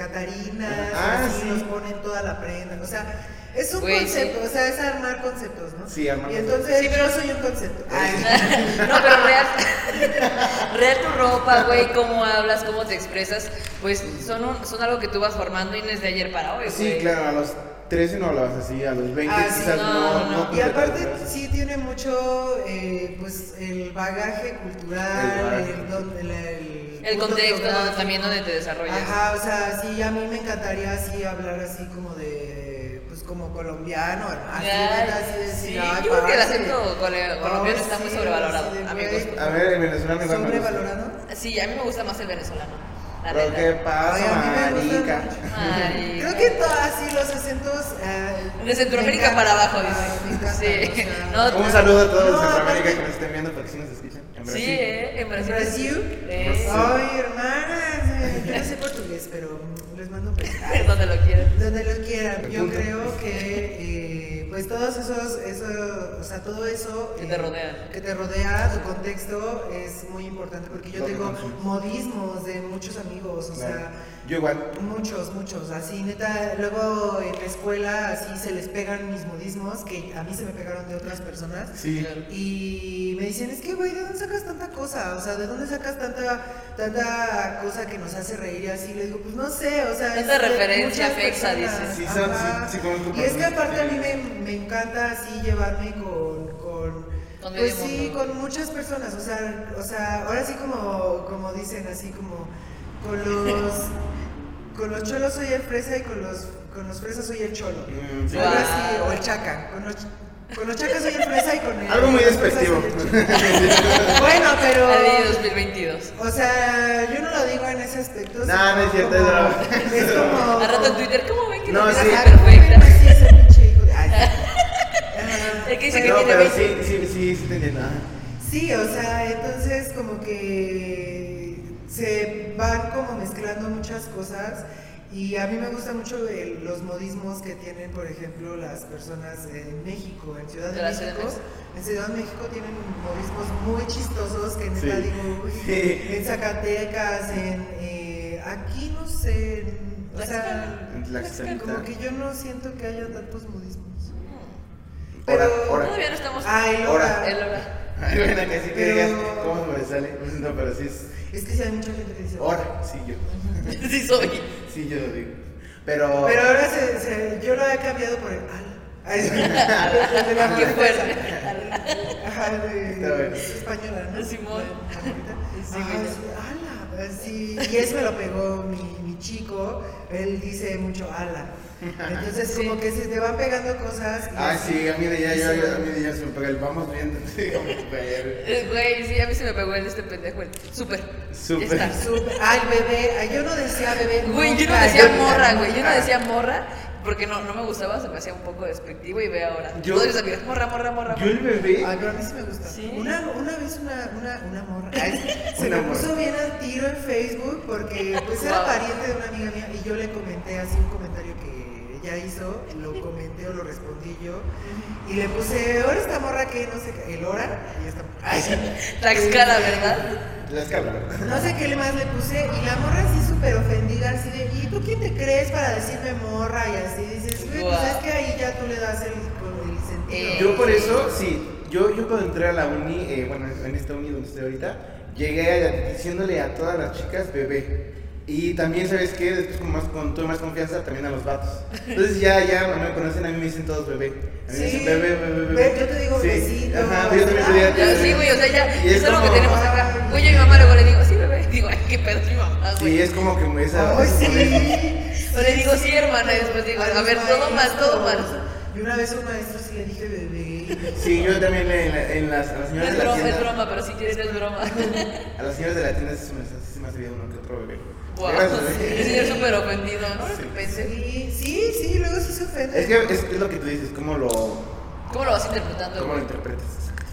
Catarinas, Ah, así sí. nos ponen toda la prenda, o sea, es un Güey, concepto, sí. o sea, es armar conceptos, ¿no? Sí, armar Y entonces Sí, pero- yo soy un concepto. Ay, No, pero real, real tu ropa, güey, cómo hablas, cómo te expresas, pues son, un- son algo que tú vas formando y no es de ayer para hoy, Sí, güey. claro, a los 13 no hablabas así, a los 20 Ah, quizás no, no. no, no. Y aparte sí tiene mucho, eh, pues, el bagaje cultural, El bagaje. el, don- el, el El punto contexto donde también donde te desarrollas. Ajá, o sea, sí, a mí me encantaría así hablar así como de, pues como colombiano, así, decir, sí, yo creo que el acento colombiano está muy sobrevalorado, a mi güey. gusto. A ver, el venezolano. ¿Sobrevalorado? Sí, a mí me gusta más el venezolano. La Pero neta. qué pasa, marica. Creo que todos así los acentos. eh, De Centroamérica para abajo, dice. me encantan, Sí. o sea, No, Un saludo a todos No, los Centroamérica que nos estén viendo porque sí nos escuchan. En Brasil. Sí, eh, en Brasil. Brasil. Eh, Ay, hermanas, eh, yo no sé portugués, pero les mando un donde lo quieras. Donde lo quieran. Yo creo que, eh, pues todos esos, eso, o sea, todo eso Que eh, te rodea. que te rodea, tu contexto es muy importante porque yo tengo modismos de muchos amigos, o Claro. sea, Yo igual. muchos, muchos, así neta. Luego en la escuela así se les pegan mis modismos que a mí se me pegaron de otras personas. Sí. Y me dicen, es que, güey, ¿de dónde sacas tanta cosa? O sea, ¿de dónde sacas tanta, tanta cosa que nos hace reír y así? Le digo, pues no sé, o sea... Es de referencia personas. dices. Sí, sí, sí conozco Y es que aparte a mí me, me encanta así llevarme con... con pues sí, con muchas personas, o sea, o sea, ahora sí como, como dicen, así como con los... Con los cholos soy el fresa y con los, con los fresas soy el cholo. Mm, sí. Wow. o el chaca. Con los, con los chacas soy el fresa y con el... Algo muy despectivo. Bueno, pero. Ali 2022. O sea, yo no lo digo en ese aspecto. No, no es cierto, como- es broma. Es como. Rato en Twitter, ¿cómo ven que No, la sí. vida Ajá, es ¿cómo ven perfecta? así ese pinche hijo de- Ay, Ajá. El que dice que No, tiene pero 20. sí, sí, sí, sí te entiendo. Sí, o sea, entonces como que se van como mezclando muchas cosas y a mí me gusta mucho el- los modismos que tienen, por ejemplo, las personas en México, en Ciudad de, De la Ciudad de México. México. En Ciudad de México tienen modismos muy chistosos que neta Sí. digo, uy, Sí. en Zacatecas, en eh, aquí no sé, en- o sea, En como que yo no siento que haya tantos modismos. Hora, Pero- hora. Todavía no estamos. Ah, el Hora. El hora. Ay, bueno, que sí que Pero- digas cómo sobresale. No, pero sí es Es que sí hay mucha gente que dice hora. Sí, yo. Sí, soy. Sí, yo lo digo. Pero. Pero ahora se, se- yo lo he cambiado por el ala. Ay, sí. Qué fuerte. Ajá, de, española, ¿no? Simón. Abuelita. Sí, ala. Sí, y eso me lo pegó mi, mi chico. Él dice mucho ala. Entonces, Sí. como que se te van pegando cosas. y Ah, así. sí, a mí de ya, yo, a mí de ya se me pega el vamos viendo. Eh, Güey, sí, a mí se me pegó el de este pendejo. el Súper. Súper. Ya está. Súper- Ay, bebé. Ay, yo no decía bebé. Güey, yo no decía morra, güey. Yo no nunca. decía morra porque no, no me gustaba, se me hacía un poco despectivo y ve ahora. Yo- Todos mis amigos, morra, morra, morra. Yo el bebé. Ay, pero a mí sí me gusta. Sí. Una, una vez una, una, una morra ay, se Una me morra. puso bien al tiro en Facebook porque pues era Wow. pariente de una amiga mía y yo le comenté así un comentario que ella hizo, lo comenté o lo respondí yo y le puse, ahora esta morra que no sé qué, el hora, y esta ay. Tlaxcala, ¿verdad? La escala, ¿verdad? No sé qué más le puse y la morra así súper ofendida, así de, ¿y tú quién te crees para decirme morra? Y así dices, güey, pues es que ahí ya tú le das el, el sentido. Eh, Yo por eso, sí, yo, yo cuando entré a la uni, eh, bueno, en esta uni donde estoy ahorita, llegué a- diciéndole a todas las chicas bebé. Y también, ¿sabes qué? Después con, más, con tuve más confianza también a los vatos. Entonces ya, ya me conocen, a mí me dicen todos bebé. A mí me dicen bebé, bebé, bebé. Yo te digo Sí, besito. Ajá, yo también te digo, Ya, sí, güey, o sea, ya, eso es lo que tenemos acá. Güey, yo a mi mamá luego le digo, sí, bebé. Digo, ay, qué pedo, mi mamá, güey. Sí, es como que esa... Ay, esa- sí. O le digo, sí, hermana, y después digo, A ver, todo mal, todo mal. maestros. Y una vez a un maestro sí le dije bebé. Sí, yo también le- en, la- en las, a las No señoras es de la broma, es tienda... broma, pero si quieres es broma. A las señoras de la tienda sí se me, sí me ha uno que otro bebé. Wow, sí, el señor súper ofendido, ¿no? Sí. Pensé, Sí, sí, sí, luego sí se ofende. Es que es, es lo que tú dices, cómo lo, ¿cómo lo vas interpretando? cómo lo interpretas.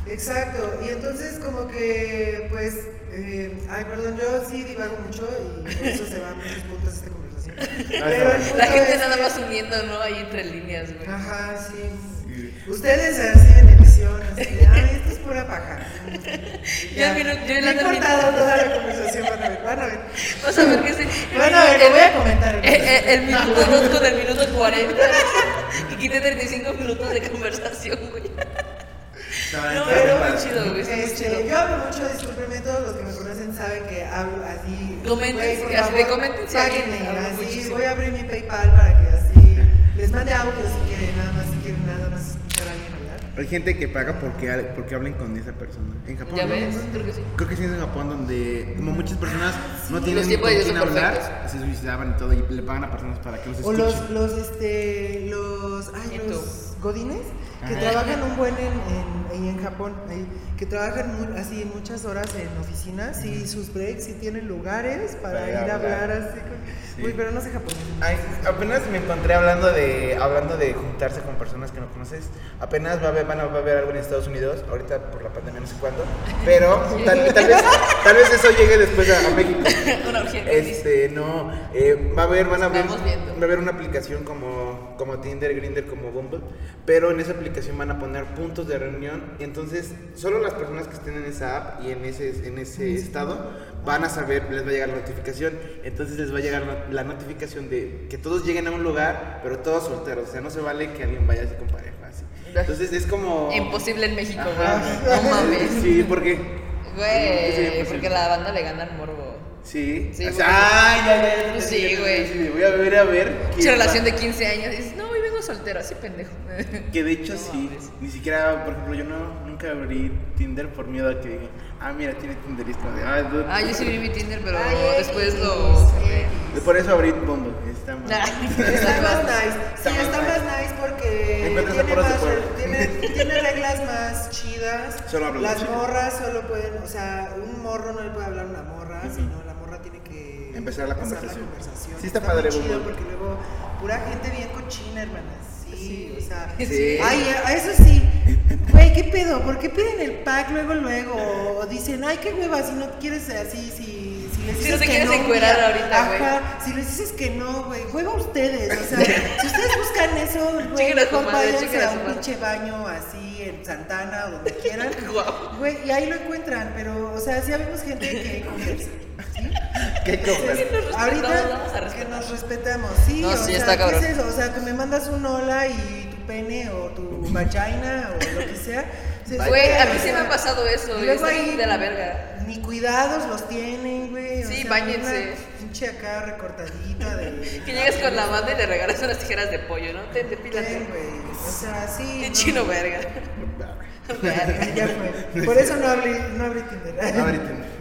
Exacto, y entonces como que, pues, eh, ay, perdón, yo sí divago mucho y por eso se van muchos puntos de esta conversación. Pero punto La gente es nada más uniendo, ¿no? Ahí entre líneas, güey. Ajá, sí. Sí. Ustedes así en edición, así ay, es pura paja. Ya, mira, yo No he la cortado toda la conversación, van a ver, van a ver. Vas a ver que sí. Van a ver, lo voy a comentar. Eh, el minuto 2 con el minuto 40. Y quité 35 minutos de conversación, güey. No, pero muy chido, güey. Este, chido. yo hablo mucho, discúlpenme, todos los que me conocen saben que hablo así. Comenten, por favor, comenten si alguien así, muchísimo. voy a abrir mi PayPal para que así les mande audio si quieren, nada más si quieren nada más escuchar a alguien hablar. Hay gente que paga porque, porque hablen con esa persona. En Japón. ¿Ya ¿no? ves? Creo que sí. Creo que sí es en Japón donde como muchas personas no tienen tiempos con quién hablar, perfectos. se suicidaban y todo y le pagan a personas para que los O escuchen. los, los, este, los, ay, los godines que Ajá. trabajan un buen en, en, ahí en Japón, ahí, que trabajan mu- así muchas horas en oficinas y sus breaks y tienen lugares para, Para ir a hablar. así. con- Sí. Uy, pero no sé japonés. Ay, apenas me encontré hablando de hablando de juntarse con personas que no conoces. Apenas va a haber, van a, va a haber algo en Estados Unidos, ahorita por la pandemia no sé cuándo, pero tal, tal vez, tal vez eso llegue después a, a México. Una urgencia. Este, no, eh, va a haber, van a haber, va a haber una aplicación como, como Tinder, Grinder, como Bumble, pero en esa aplicación van a poner puntos de reunión y entonces solo las personas que estén en esa app y en ese, en ese estado van a saber, les va a llegar la notificación, entonces les va a llegar la, notificación de que todos lleguen a un lugar, pero todos solteros, o sea, no se vale que alguien vaya así con pareja, así. Entonces es como... Imposible en México, güey. No mames. Sí, porque... Güey, porque la banda le gana al morbo. Sí, Sí, o sea, güey. ay, ya, ya, ya, Sí, güey. sí, voy a ver a ver. Mucha relación de 15 años. Y dices, no, hoy vengo soltero, así pendejo. Que de hecho No sí, mames. ni siquiera, por ejemplo, yo no, nunca abrí Tinder por miedo a que digan, ah, mira, tiene Tinder y de, ah, dude". Ah, yo sí vi mi Tinder, pero Ay, después lo. Por eso abrí Bumble, está mal. Está más nice. Sí, Está más nice. más porque Encuentras tiene, más, tiene, tiene reglas más chidas. Solo Las morras solo pueden, o sea, un morro no le puede hablar a una morra, sino la morra tiene que Empezar la conversación. conversación. Sí está muy padre, chido Bumble. porque luego pura gente bien cochina, hermanas. Sí, o sea, Sí. ay, a eso sí. Güey, ¿qué pedo? ¿Por qué piden el pack luego, luego? O dicen, ay, qué hueva, si no quieres así, si, si les Si dices no te que quieres no, encuerar ahorita, güey. Ajá, si les dices que no, güey, hueva ustedes. O sea, si ustedes buscan eso, güey, mejor váyanse a un pinche baño así en Santana o donde quieran. Güey, y ahí lo encuentran, pero, o sea, sí habemos gente que conversa. ¿sí? ¿Qué? Nos Ahorita que nos respetamos, sí, No, o sí, sea, está ¿qué cabrón. es eso? O sea, que me mandas un hola y tu pene o tu vagina o lo que sea. Se- Güey, a mí sí me ha pasado eso, luego ahí de la verga. Ni cuidados los tienen, güey. Sí, sea, báñense. una Pinche acá recortadita de. Que llegas con la banda y le regalas unas tijeras de pollo, ¿no? Te depílate. güey. O sea, sí. Qué no. chino, verga. Verga. Ya fue. Por eso no abrí, no abrí Tinder. Abrí Tinder.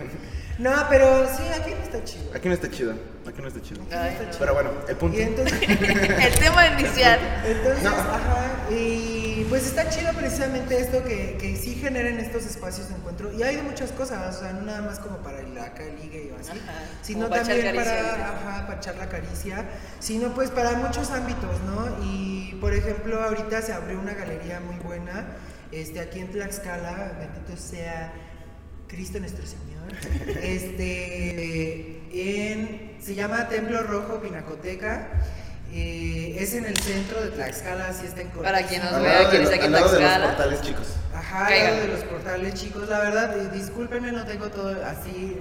No, pero sí, aquí no está chido. Aquí no está chido, aquí no está chido. Ay, no. Pero bueno, el punto. Y entonces. El tema inicial. Entonces, No. ajá, y pues está chido precisamente esto que, que sí generen estos espacios de encuentro. Y hay de muchas cosas, o sea, no nada más como para el acá, el ligue o así, Ajá, sino también para, caricia, ¿no? ajá, para echar la caricia, sino pues para muchos ámbitos, ¿no? Y por ejemplo, ahorita se abrió una galería muy buena, este, aquí en Tlaxcala, bendito sea Cristo nuestro Señor, este, en, se llama Templo Rojo Pinacoteca. eh, es en el centro de Tlaxcala, así está en Para quien nos Al vea, lado quien está aquí en al lado de los Tlaxcala. portales, chicos. Ajá, lo de los portales, chicos, la verdad, discúlpenme, no tengo todo así,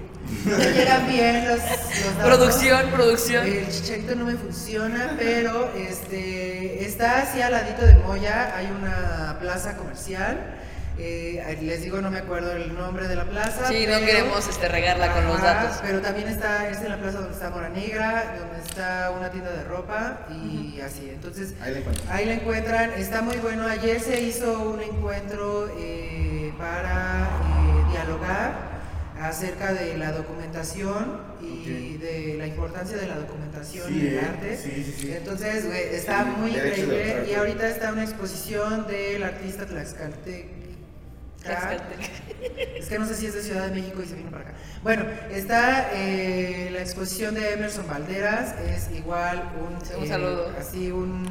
no llegan bien los, los datos. Producción, producción. El chicharito no me funciona, pero este está así al ladito de Moya, hay una plaza comercial. Eh, les digo, no me acuerdo el nombre de la plaza. Sí, no queremos este, regarla con los datos. Pero también está, es en la plaza donde está Mora Negra, donde está una tienda de ropa y así. Entonces, Ahí la. Ahí la encuentran, está muy bueno. Ayer se hizo un encuentro eh, para eh, dialogar acerca de la documentación y de la importancia de la documentación Sí, en el eh, arte. sí, sí, sí. Entonces, está Sí, muy increíble. Y ahorita está una exposición del artista Tlaxcalteca. Tlaxcalteca. Es que no sé si es de Ciudad de México y se vino para acá. Bueno, está eh, la exposición de Emerson Valderas, es igual un, un eh, saludo. así un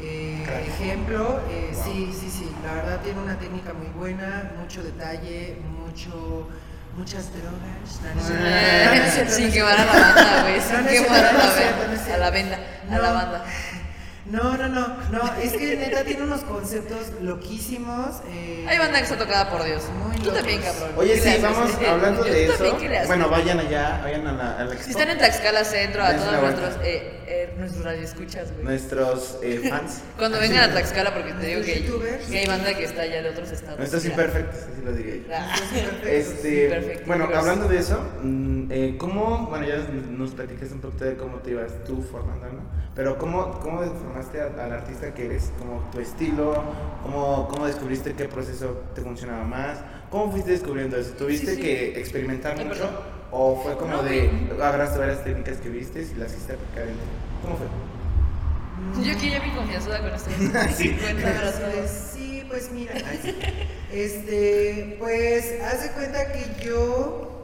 eh, ejemplo. eh, Wow. Sí, sí, sí, la verdad tiene una técnica muy buena, mucho detalle, mucho, muchas drogas. Sin quemar a la banda, güey. Sin quemar a la venda. A la venda. No. No, no, no, es que neta tiene unos conceptos loquísimos. eh, Hay banda que está tocada por Dios. Muy Tú locos. también, cabrón. Oye, ¿Qué sí, haces? vamos hablando de eso. Bueno, vayan allá, vayan a la, a la Si están en Tlaxcala Centro, a todos nuestros eh, eh, nuestros radioescuchas, güey. Nuestros eh, fans. Cuando vengan a Tlaxcala, porque te digo que, youtubers. que hay banda que está allá de otros estados. Nuestros Mira. imperfectos, así lo diría yo. Ah, Este, bueno, hablando de eso, mm, eh, ¿cómo, bueno, ya nos platicaste un poquito de cómo te ibas tú formando, ¿no? Pero ¿cómo, cómo formaste al artista que eres? ¿Cómo tu estilo? ¿Cómo, ¿Cómo descubriste qué proceso te funcionaba más? ¿Cómo fuiste descubriendo eso? ¿Tuviste Sí, sí. que experimentar mucho? ¿O fue como No, de, agarraste varias técnicas que viste y las hiciste aplicar en? ¿Cómo fue? Yo aquí ya vi confianzuda con esto. Sí. Pues, sí, pues mira, este, pues haz de cuenta que yo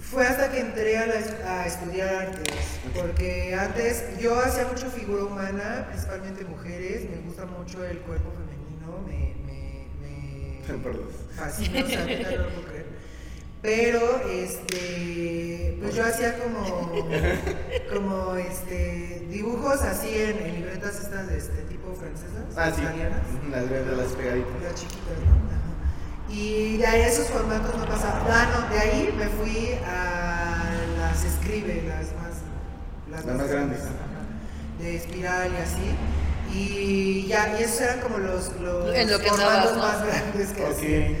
fue hasta que entré a, la- a estudiar artes, porque antes yo hacía mucho figura humana, principalmente mujeres, me gusta mucho el cuerpo femenino, me, me, me fascina, o sea, neta, no lo puedo creer. Pero, este, pues yo hacía como, como, este, dibujos así en, en libretas estas de este tipo francesas, Ah, sí. italianas, Las de las pegaditas. las chiquitas, ¿no? Ajá. Y de ahí esos formatos no pasaban. Ah, no, de ahí me fui a las escribe, las más, Las más grandes. ajá, de espiral y así. Y ya, y esos eran como los, los En lo que formatos andabas, ¿no? más grandes que hacía.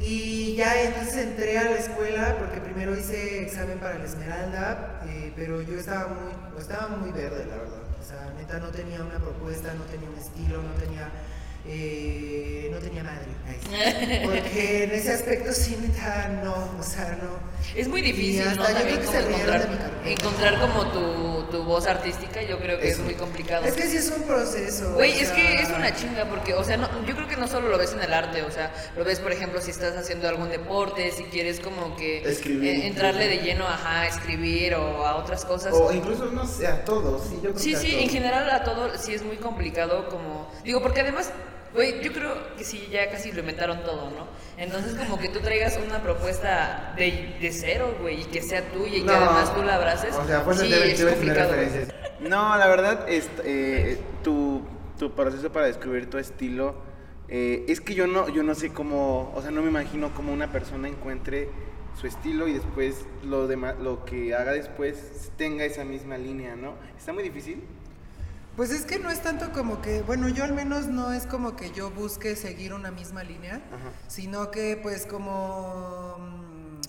Y ya entonces entré a la escuela porque primero hice examen para la Esmeralda, eh, pero yo estaba muy, estaba muy verde, la verdad. O sea, neta no tenía una propuesta, no tenía un estilo, no tenía, eh, no tenía madre. Porque en ese aspecto sí, neta, no, o sea, no. Es muy difícil, hasta ¿no? yo También creo que como se rieron de encontrar, encontrar como tu, tu voz artística, yo creo que es muy complicado. Es que sí es un proceso. Güey, o es sea, que es una chinga porque, o sea, no, yo creo que no solo lo ves en el arte, o sea, lo ves, por ejemplo, si estás haciendo algún deporte, si quieres como que Escribir. eh, entrarle de lleno ajá, a escribir o a otras cosas. O incluso, no sé, a todos. Sí, yo creo Sí, que a sí, todos. en general a todo sí es muy complicado como... Digo, porque además, güey, yo creo que sí, ya casi lo inventaron todo, ¿no? Entonces como que tú traigas una propuesta de, de cero, güey, y que sea tuya y que además tú la abraces. O sea, pues sí, debe, es complicado. referencias. No, la verdad, es, eh, tu, tu proceso para descubrir tu estilo, eh, es que yo no, yo no sé cómo, o sea, no me imagino cómo una persona encuentre su estilo y después lo, demás, lo que haga después tenga esa misma línea, ¿no? Está muy difícil. Pues es que no es tanto como que, bueno, yo al menos no es como que yo busque seguir una misma línea, Ajá. sino que pues como, mm,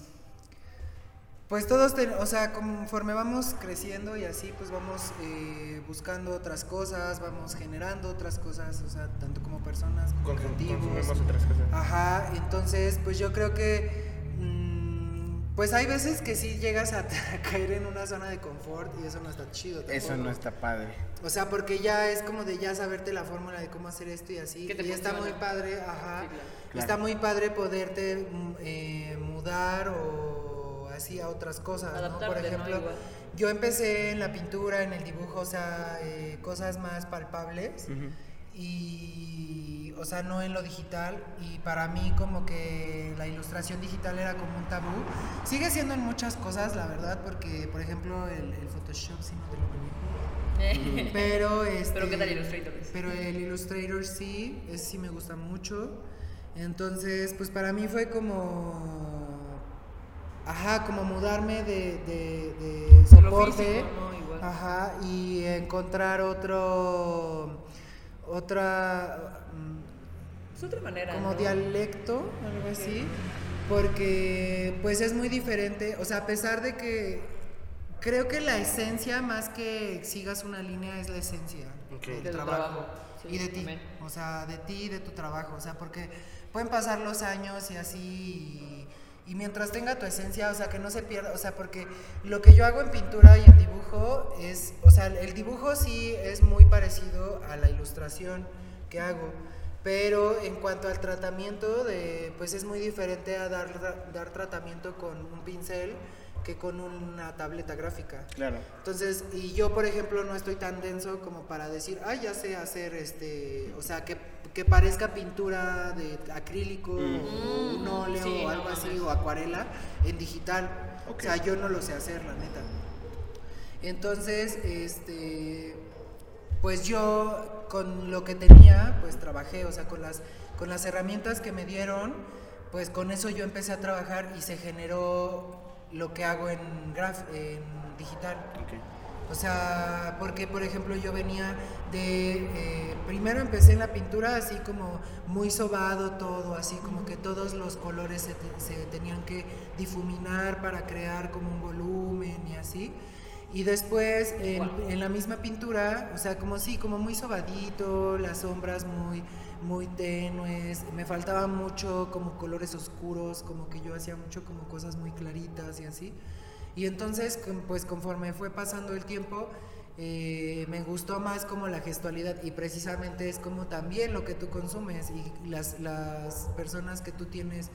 pues todos, ten- o sea, conforme vamos creciendo y así, pues vamos eh, buscando otras cosas, vamos generando otras cosas, o sea, tanto como personas, como Consum- creativos. consumimos otras cosas. Ajá, entonces pues yo creo que pues hay veces que sí llegas a, a caer en una zona de confort y eso no está chido. Eso no está padre. O sea, porque ya es como de ya saberte la fórmula de cómo hacer esto y así. Que te Y está muy padre, ajá. Sí, claro. Claro. Está muy padre poderte mm, eh, mudar o así a otras cosas, ¿no? Por ejemplo, Igual. yo empecé en la pintura, en el dibujo, o sea, eh, cosas más palpables y, o sea, no en lo digital. Y para mí como que la ilustración digital era como un tabú. Sigue siendo en muchas cosas, la verdad, porque, por ejemplo, el, el Photoshop sí no te lo manejo. Pero, este, Pero ¿qué tal Illustrator? Pero el Illustrator sí, ese sí me gusta mucho. Entonces, pues para mí fue como. Ajá, como mudarme de, de, soporte. físico, ¿no? Igual. Ajá, y encontrar otro. Otra. Es otra manera. como ¿no? dialecto, algo así, porque pues es muy diferente, o sea, a pesar de que creo que la esencia más que sigas una línea es la esencia del De trabajo, trabajo, sí, y de ti, también. o sea, de ti y de tu trabajo, o sea, porque pueden pasar los años y así y, y mientras tenga tu esencia, o sea, que no se pierda, o sea, porque lo que yo hago en pintura y en dibujo es, o sea, el dibujo sí es muy parecido a la ilustración que hago, pero en cuanto al tratamiento, de, pues es muy diferente a dar, dar tratamiento con un pincel que con una tableta gráfica. Claro. Entonces, y yo, por ejemplo, no estoy tan denso como para decir, ah, ya sé hacer este, o sea, que, que parezca pintura de acrílico o un óleo sí, o no algo así, mames. o acuarela en digital. O sea, yo no lo sé hacer, la neta. Entonces, este, pues yo con lo que tenía, pues trabajé, o sea, con las, con las herramientas que me dieron, pues con eso yo empecé a trabajar y se generó lo que hago en, graf en digital. O sea, porque por ejemplo yo venía de, eh, primero empecé en la pintura así como muy sobado todo, así como que todos los colores se, te- se tenían que difuminar para crear como un volumen y así. Y después en, la misma pintura, o sea, como sí, como muy sobadito, las sombras muy, muy tenues, me faltaba mucho como colores oscuros, como que yo hacía mucho como cosas muy claritas y así. Y entonces, pues conforme fue pasando el tiempo, eh, me gustó más como la gestualidad y precisamente es como también lo que tú consumes y las, las personas que tú tienes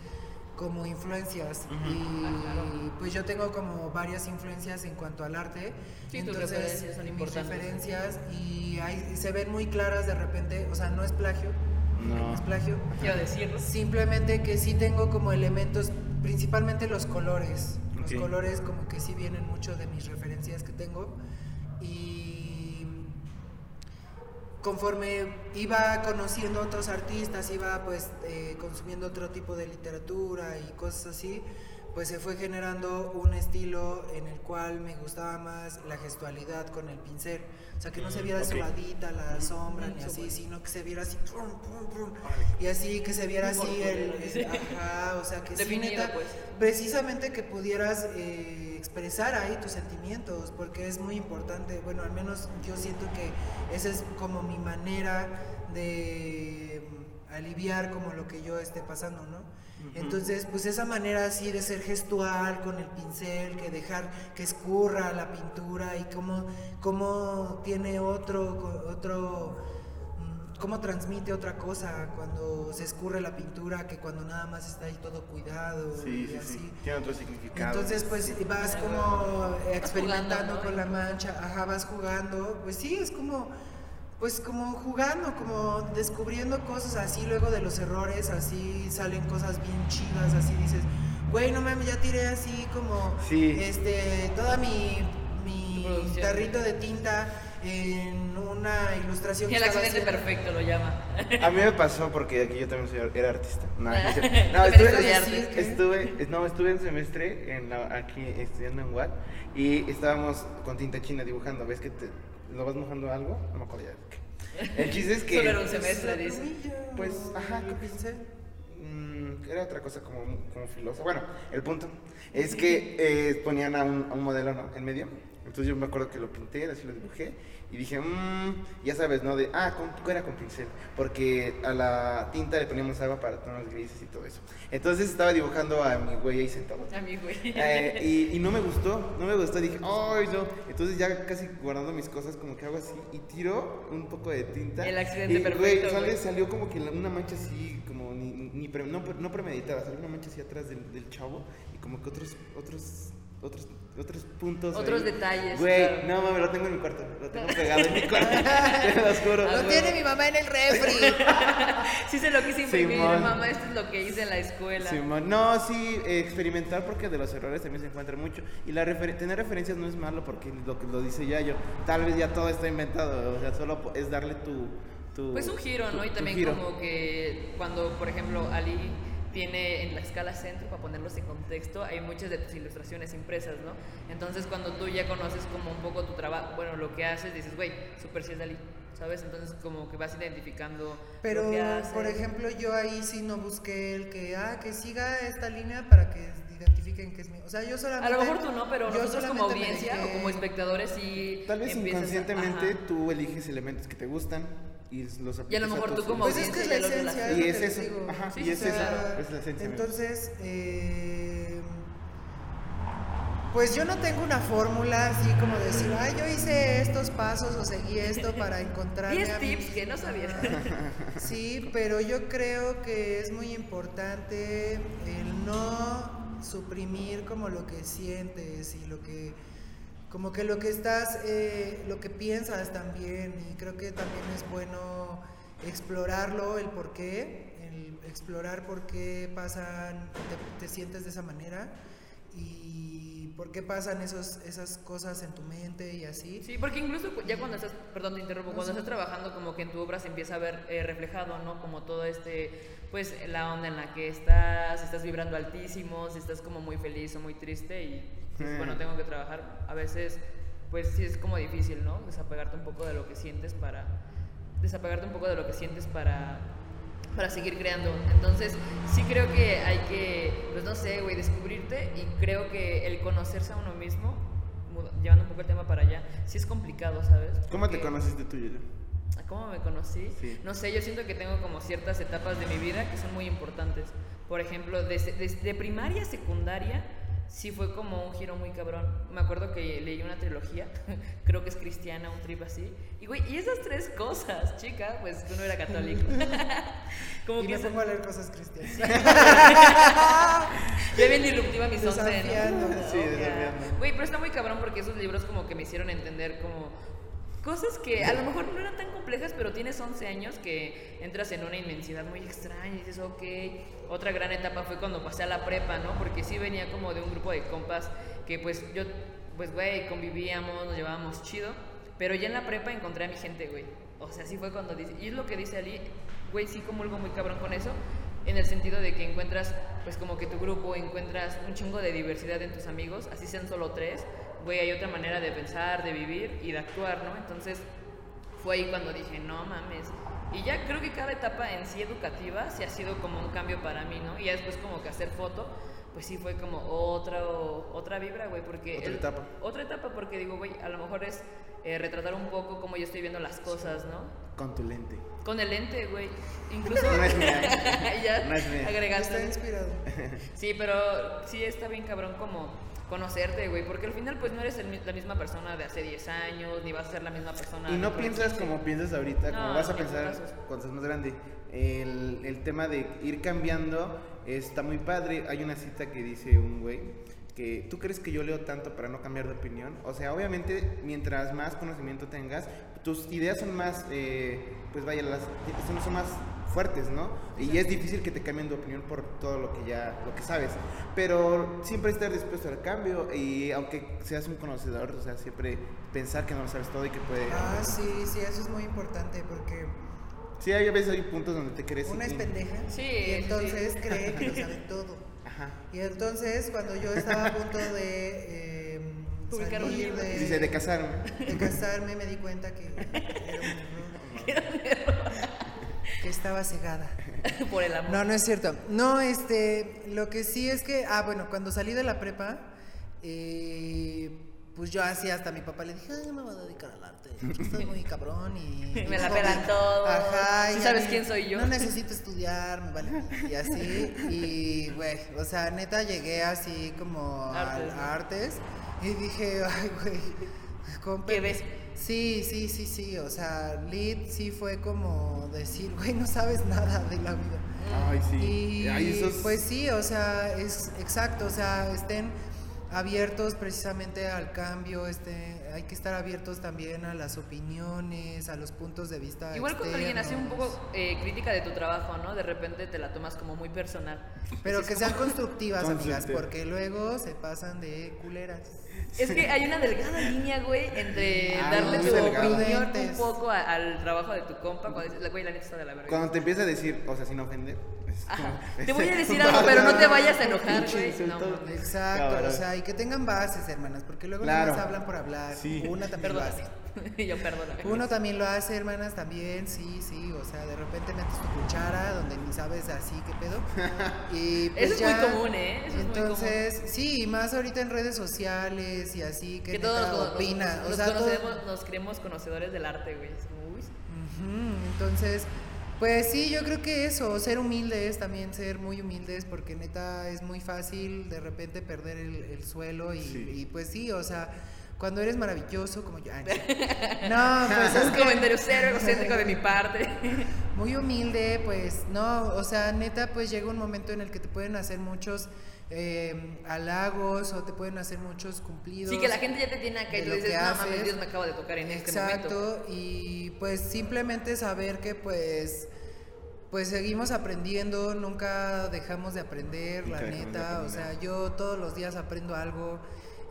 como influencias y pues yo tengo como varias influencias en cuanto al arte Sí, tus entonces referencias son mis importantes. referencias y hay- se ven muy claras de repente o sea no es plagio No. es plagio Quiero decirlo. Simplemente que sí tengo como elementos, principalmente los colores. Los Ok. colores como que sí vienen mucho de mis referencias que tengo. Y conforme iba conociendo otros artistas, iba pues eh, consumiendo otro tipo de literatura y cosas así, pues se fue generando un estilo en el cual me gustaba más la gestualidad con el pincel. O sea, que no se viera ok. sobadita la sombra ni así, sino que se viera así, prum, prum, prum, y así que se viera así el, el- ajá, o sea, que sí, Definido, neta, pues. precisamente que pudieras eh, expresar ahí tus sentimientos, porque es muy importante, bueno, al menos yo siento que esa es como mi manera de mm, aliviar como lo que yo esté pasando, ¿no? Entonces, pues esa manera así de ser gestual con el pincel, que dejar que escurra la pintura y cómo, cómo tiene otro, otro, cómo transmite otra cosa cuando se escurre la pintura que cuando nada más está ahí todo cuidado Sí, y sí, así. sí. Tiene otro significado. Entonces, pues vas como experimentando ¿no? con la mancha, ajá, vas jugando, pues sí, es como, pues como jugando, como descubriendo cosas así, luego de los errores, así salen cosas bien chidas, así dices, güey, no mames, ya tiré así como, Sí. este, toda mi, mi tarrito de tinta en una ilustración que El accidente haciendo. perfecto lo llama. A mí me pasó porque aquí yo también soy, era artista. No, no, estuve, estuve, no, estuve en semestre en la- aquí estudiando en WAD y estábamos con tinta china dibujando. ¿Ves que te, lo vas mojando algo? No me acuerdo ya. El chiste es que... Solo era un Pues, semestre, dice. Pues, ajá, ¿qué pincel. Mm, era otra cosa como, como filosa. Bueno, el punto es que eh, ponían a un, a un modelo ¿no? en medio. Entonces yo me acuerdo que lo pinté, así lo dibujé. Y dije, mmm, ya sabes, ¿no? De, ah, con, era con pincel. Porque a la tinta le poníamos agua para tonos grises y todo eso. Entonces estaba dibujando a mi güey ahí sentado. A mí, güey. Eh, y, y no me gustó, no me gustó, dije, ay no. Entonces ya casi guardando mis cosas, como que hago así y tiro un poco de tinta. El accidente y, perfecto, Güey, sale- salió como que una mancha así, como ni, ni pre- no, no premeditada, salió una mancha así atrás del, del chavo y como que otros, otros, otros, otros puntos. Otros ahí. detalles, Güey, claro. no mames, lo tengo en mi cuarto, lo tengo pegado en mi cuarto, te lo juro. Lo tiene mi mamá en el refri. Sí se lo quise imprimir, Simón. mamá, esto es lo que hice en la escuela. Simón. No, sí, eh, experimentar porque de los errores también se encuentra mucho. Y la refer- tener referencias no es malo porque lo que lo dice ya yo. Tal vez ya todo está inventado, o sea, solo es darle tu... tu Pues un giro, tu- ¿no? Y también como que cuando, por ejemplo, Ali tiene en la escala centro, para ponerlos en contexto, hay muchas de tus ilustraciones impresas, ¿no? Entonces cuando tú ya conoces como un poco tu trabajo, bueno, lo que haces, dices, güey, super sí es Dalí, ¿sabes? Entonces como que vas identificando Pero, lo que haces. por ejemplo, yo ahí sí no busqué el que, ah, que siga esta línea para que identifiquen que es mío. O sea, yo solamente... A lo mejor tú no, pero yo nosotros como audiencia dejé- o como espectadores sí Tal vez a- inconscientemente ajá. tú eliges elementos que te gustan y los Y a lo mejor tú como Pues es que es la esencia, es Y es eso, digo. ajá, Sí, y es eso, es la esencia. Entonces, eh, pues yo no tengo una fórmula así como decir, ay, yo hice estos pasos o seguí esto para encontrar. 10 tips que no sabías. Sí, pero yo creo que es muy importante el no suprimir como lo que sientes y lo que como que lo que estás eh, lo que piensas también y creo que también es bueno explorarlo el por qué el explorar por qué pasan te, te sientes de esa manera y por qué pasan esos esas cosas en tu mente y así Sí, porque incluso ya cuando estás, perdón, te interrumpo, cuando estás trabajando como que en tu obra se empieza a ver eh, reflejado, ¿no? Como todo este, pues la onda en la que estás, si estás vibrando altísimo, si estás como muy feliz o muy triste y dices, bueno, tengo que trabajar. A veces pues sí es como difícil, ¿no? Desapegarte un poco de lo que sientes para desapegarte un poco de lo que sientes para para seguir creando. Entonces, sí creo que hay que, pues no sé, güey, descubrirte y creo que el conocerse a uno mismo, llevando un poco el tema para allá, sí es complicado, ¿sabes? ¿Cómo te conociste tú, Yuya? ¿Cómo me conocí? No sé, yo siento que tengo como ciertas etapas de mi vida que son muy importantes. Por ejemplo, desde, desde primaria, secundaria, sí fue como un giro muy cabrón. Me acuerdo que leí una trilogía, creo que es cristiana, un trip así. Y güey, y esas tres cosas, chica, pues tú no eras católico. como y que me pongo a leer cosas cristianas. ya bien disruptiva mis once, ¿no? Sí, desafiando. Güey, pero está muy cabrón porque esos libros como que me hicieron entender como cosas que a lo mejor no eran tan complejas, pero tienes 11 años que entras en una inmensidad muy extraña y dices, ok. Otra gran etapa fue cuando pasé a la prepa, ¿no? Porque sí venía como de un grupo de compas que pues yo, pues güey, convivíamos, nos llevábamos chido, pero ya en la prepa encontré a mi gente, güey. O sea, sí fue cuando dice, y es lo que dice Ali, güey, sí como algo muy cabrón con eso, en el sentido de que encuentras, pues como que tu grupo, encuentras un chingo de diversidad en tus amigos, así sean solo tres, güey, hay otra manera de pensar, de vivir y de actuar, ¿no? Entonces fue ahí cuando dije, no mames. Y ya creo que cada etapa en sí educativa sí ha sido como un cambio para mí, ¿no? Y ya después como que hacer foto, pues sí fue como otra, otra vibra, güey, porque... Otra etapa. Otra etapa porque digo, güey, a lo mejor es eh, retratar un poco cómo yo estoy viendo las cosas, ¿no? Con tu lente. Con el lente, güey. Incluso... no es mía. ya no es mía. agregaste. Está inspirado. sí, pero sí está bien cabrón como conocerte, güey, porque al final pues no eres la misma persona de hace 10 años, ni vas a ser la misma persona. Y no piensas como piensas ahorita, como vas a pensar cuando seas más grande. El, el tema de ir cambiando está muy padre. Hay una cita que dice un güey que tú crees que yo leo tanto para no cambiar de opinión. O sea, obviamente, mientras más conocimiento tengas, tus ideas son más, eh, pues vaya, las, son, son más fuertes, ¿no? Y es difícil que te cambien de opinión por todo lo que ya, lo que sabes. Pero siempre estar dispuesto al cambio y aunque seas un conocedor, o sea, siempre pensar que no lo sabes todo y que puede... Ah, sí, sí, eso es muy importante porque... Sí, hay a veces hay puntos donde te crees... Una es pendeja. Sí. Y entonces cree que lo sabe todo. Ajá. Y entonces cuando yo estaba a punto de... Eh, Publicar un libro. De, Dice, de casarme. De casarme me di cuenta que era un error. que estaba cegada. Por el amor. No, no es cierto. No, este, lo que sí es que, ah, bueno, cuando salí de la prepa, eh, pues yo así hasta a mi papá le dije, ay, me voy a dedicar al arte, estoy muy cabrón y... me la pelan todo. Ajá. ¿Sí sabes quién soy yo? No necesito estudiar, me vale. Y así, y, güey, o sea, neta llegué así como artes. a, a artes y dije, ay, güey, ¿Qué ves? Sí, sí, sí, sí. O sea, lead sí fue como decir, güey, no sabes nada de la vida. Ay, sí. Y pues sí, o sea, es exacto. O sea, estén abiertos precisamente al cambio, este, hay que estar abiertos también a las opiniones, a los puntos de vista. Igual cuando alguien hace un poco eh, crítica de tu trabajo, ¿no? De repente te la tomas como muy personal. Pero que sean constructivas, amigas, porque luego se pasan de culeras. Es que hay una delgada línea, güey, entre ah, darle tu opinión un poco al trabajo de tu compa cuando dices, güey, la neta está de la verga. Cuando te empieza a decir, o sea, sin ofender. Te voy a decir algo, pero no te vayas a enojar, güey. Exacto, o sea, y que tengan bases, hermanas, porque luego no nos hablan por hablar. Una también lo hace. Yo perdona. Uno también lo hace, hermanas, también, sí, sí. O sea, de repente metes tu cuchara donde ni sabes así qué pedo. Y pues Eso es muy común, ¿eh? entonces, sí, más ahorita en redes sociales y así, que, que todos opina. Nos, o sea, nos creemos conocedores del arte, güey. Entonces, pues sí, yo creo que eso, ser humildes, también ser muy humildes, porque neta es muy fácil de repente perder el, suelo y, y pues sí, o sea cuando eres maravilloso como yo. no, pues es un comentario cero egocéntrico de mi parte. Muy humilde, pues no, o sea, neta, pues llega un momento en el que te pueden hacer muchos eh, halagos o te pueden hacer muchos cumplidos. Sí, que la gente ya te tiene acá y tú dices, no mames, Dios me acaba de tocar en este momento. Exacto, y pues simplemente saber que pues pues seguimos aprendiendo, nunca dejamos de aprender, la neta, o sea, yo todos los días aprendo algo.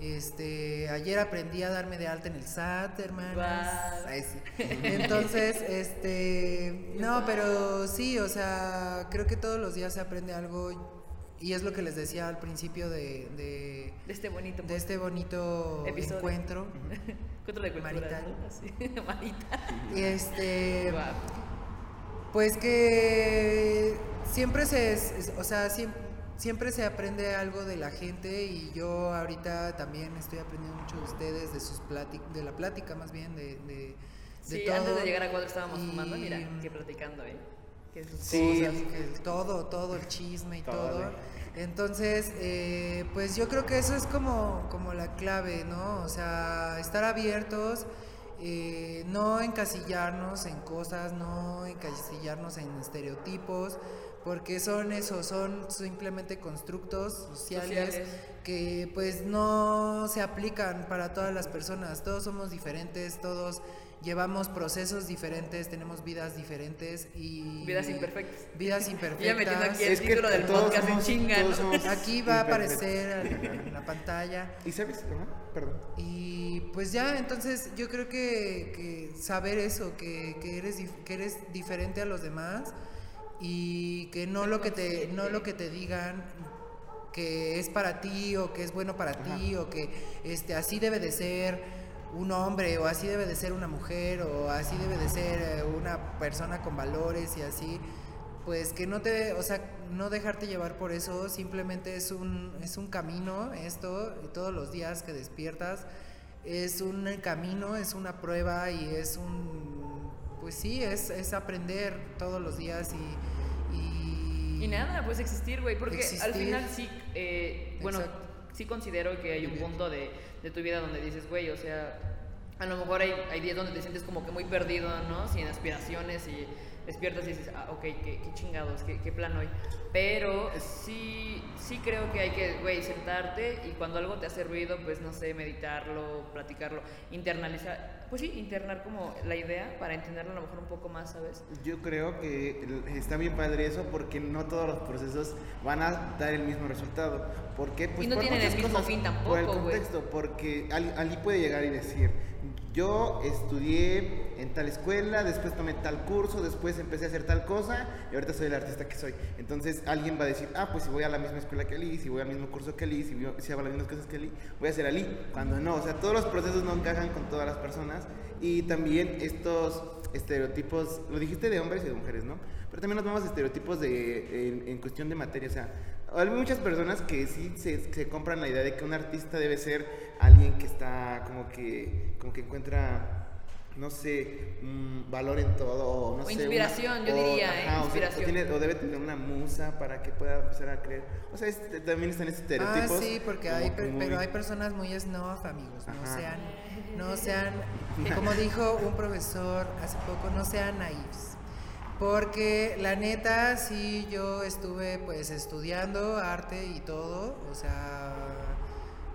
Este, ayer aprendí a darme de alta en el SAT, hermanas. Entonces, este, no, pero sí, o sea, creo que todos los días se aprende algo. y es lo que les decía al principio de, de, De este bonito. de este bonito Episodio. encuentro. Encuentro de culturas, marital. ¿no? Así, marital. Y este, pues que siempre se, o sea, siempre, siempre se aprende algo de la gente y yo ahorita también estoy aprendiendo mucho de ustedes, de sus plátic de la plática más bien, de, de, de Sí, todo. antes de llegar a cuadro estábamos Y- fumando, mira, que platicando, ¿eh? Que sus Sí. cosas. que el todo, todo el chisme y Todo. todo. Entonces, eh, pues yo creo que eso es como, como la clave, ¿no? O sea, estar abiertos, eh, no encasillarnos en cosas, no encasillarnos en estereotipos, porque son eso, son simplemente constructos sociales, Sociales. que pues no se aplican para todas las personas, todos somos diferentes, todos llevamos procesos diferentes, tenemos vidas diferentes y... Vidas imperfectas. Vidas imperfectas. ya metiendo aquí el Es que título del podcast en somos- chinga, ¿no? somos Aquí va a aparecer en la pantalla. ¿Y sabes? Ajá, Perdón. Y pues ya, entonces yo creo que, que saber eso, que, que eres, dif- que eres diferente a los demás y que no lo que, te, no lo que te digan que es para ti o que es bueno para ti o que este, así debe de ser un hombre o así debe de ser una mujer o así debe de ser eh, una persona con valores y así pues que no te, o sea, no dejarte llevar por eso, simplemente es un, es un camino esto, y todos los días que despiertas, es un camino, es una prueba y es un, pues sí, es, es aprender todos los días y... Y, Y nada, pues existir, güey, porque al final sí, eh, bueno, Exacto. sí considero que hay un punto de, de tu vida donde dices, güey, o sea, a lo mejor hay, hay días donde te sientes como que muy perdido, ¿no? Sin aspiraciones y despiertas y dices, ah, ok, qué, qué chingados, qué, qué plan hoy. Pero sí, sí creo que hay que, güey, sentarte y cuando algo te hace ruido, pues no sé, meditarlo, platicarlo, internalizar, pues sí, internar como la idea para entenderlo a lo mejor un poco más, ¿sabes? Yo creo que está bien padre eso porque no todos los procesos van a dar el mismo resultado. ¿Por qué? Pues Y no por tienen el mismo fin Por el tampoco, contexto, porque Ali, Ali puede llegar y decir, yo estudié en tal escuela, después tomé tal curso, después empecé a hacer tal cosa y ahorita soy el artista que soy. Entonces alguien va a decir, ah, pues si voy a la misma escuela que Ali, si voy al mismo curso que Ali, si, hago las mismas cosas que Ali, voy a ser Ali. Cuando no, o sea, todos los procesos no encajan con todas las personas y también estos estereotipos, lo dijiste de hombres y de mujeres, ¿no? Pero también nos vemos estereotipos de, en, en cuestión de materia, o sea, hay muchas personas que sí se, se compran la idea de que un artista debe ser alguien que está como que, como que encuentra, no sé, un valor en todo, o no O sé. inspiración, yo diría, ¿eh? o sea, o Inspiración. tiene- o debe tener una musa para que pueda empezar a creer. O sea, es- también están estos Ah, estereotipos. sí, porque como hay, que per- muy- pero hay personas muy snob, amigos. No Ajá. sean, no sean, como dijo un profesor hace poco, no sean naifs. Porque la neta, sí, yo estuve pues estudiando arte y todo. O sea,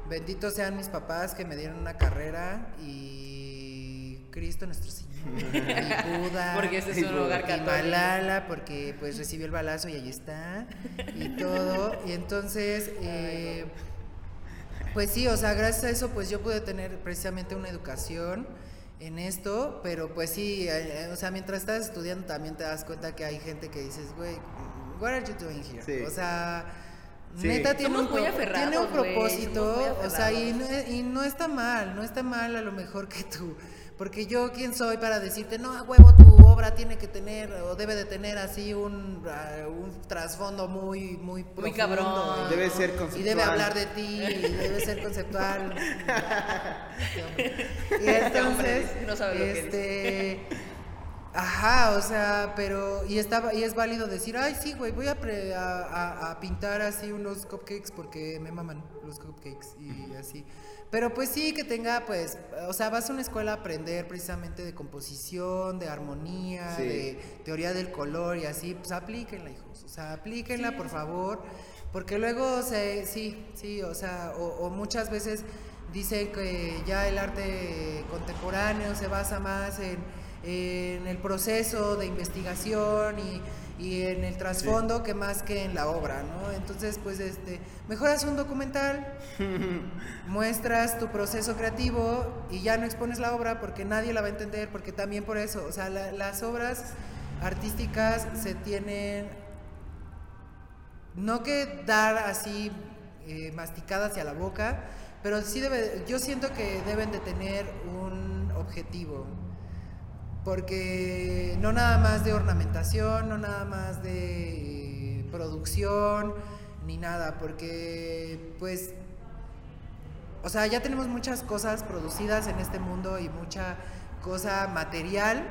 benditos sean mis papás que me dieron una carrera y Cristo nuestro Señor. Y Buda. Porque ese es un hogar y. Malala porque pues recibió el balazo y ahí está y todo y entonces eh, pues sí o sea gracias a eso pues yo pude tener precisamente una educación en esto pero pues sí eh, o sea mientras estás estudiando también te das cuenta que hay gente que dices güey what are you doing here Sí. o sea Sí. Neta tiene Somos un, muy tiene un propósito, o sea, y no, y no está mal, no está mal a lo mejor que tú, porque yo quién soy para decirte, no, a huevo, tu obra tiene que tener o debe de tener así un, ah, un trasfondo muy, muy profundo. cabrón. y- Debe ser Y debe conceptual. hablar de ti, y debe ser conceptual. Este hombre. y Este hombre entonces, no sabe lo que este, Ajá, o sea, pero y estaba y es válido decir, ay, sí, güey, voy a, pre- a, a- a pintar así unos cupcakes porque me maman los cupcakes y así. Pero pues sí que tenga, pues, o sea, vas a una escuela a aprender precisamente de composición, de armonía, Sí. de teoría del color y así, pues aplíquenla, hijos, o sea, aplíquenla, por favor, porque luego se, sí, sí, o sea, o, o muchas veces dicen que ya el arte contemporáneo se basa más en, en el proceso de investigación y, y en el trasfondo que más que en la obra, ¿no? Entonces, pues, este, mejoras un documental, muestras tu proceso creativo y ya no expones la obra porque nadie la va a entender, porque también por eso, o sea, la- las obras artísticas se tienen no que dar así eh, masticada hacia la boca, pero sí debe, yo siento que deben de tener un objetivo, porque no nada más de ornamentación, no nada más de producción, ni nada, porque pues, o sea, ya tenemos muchas cosas producidas en este mundo y mucha cosa material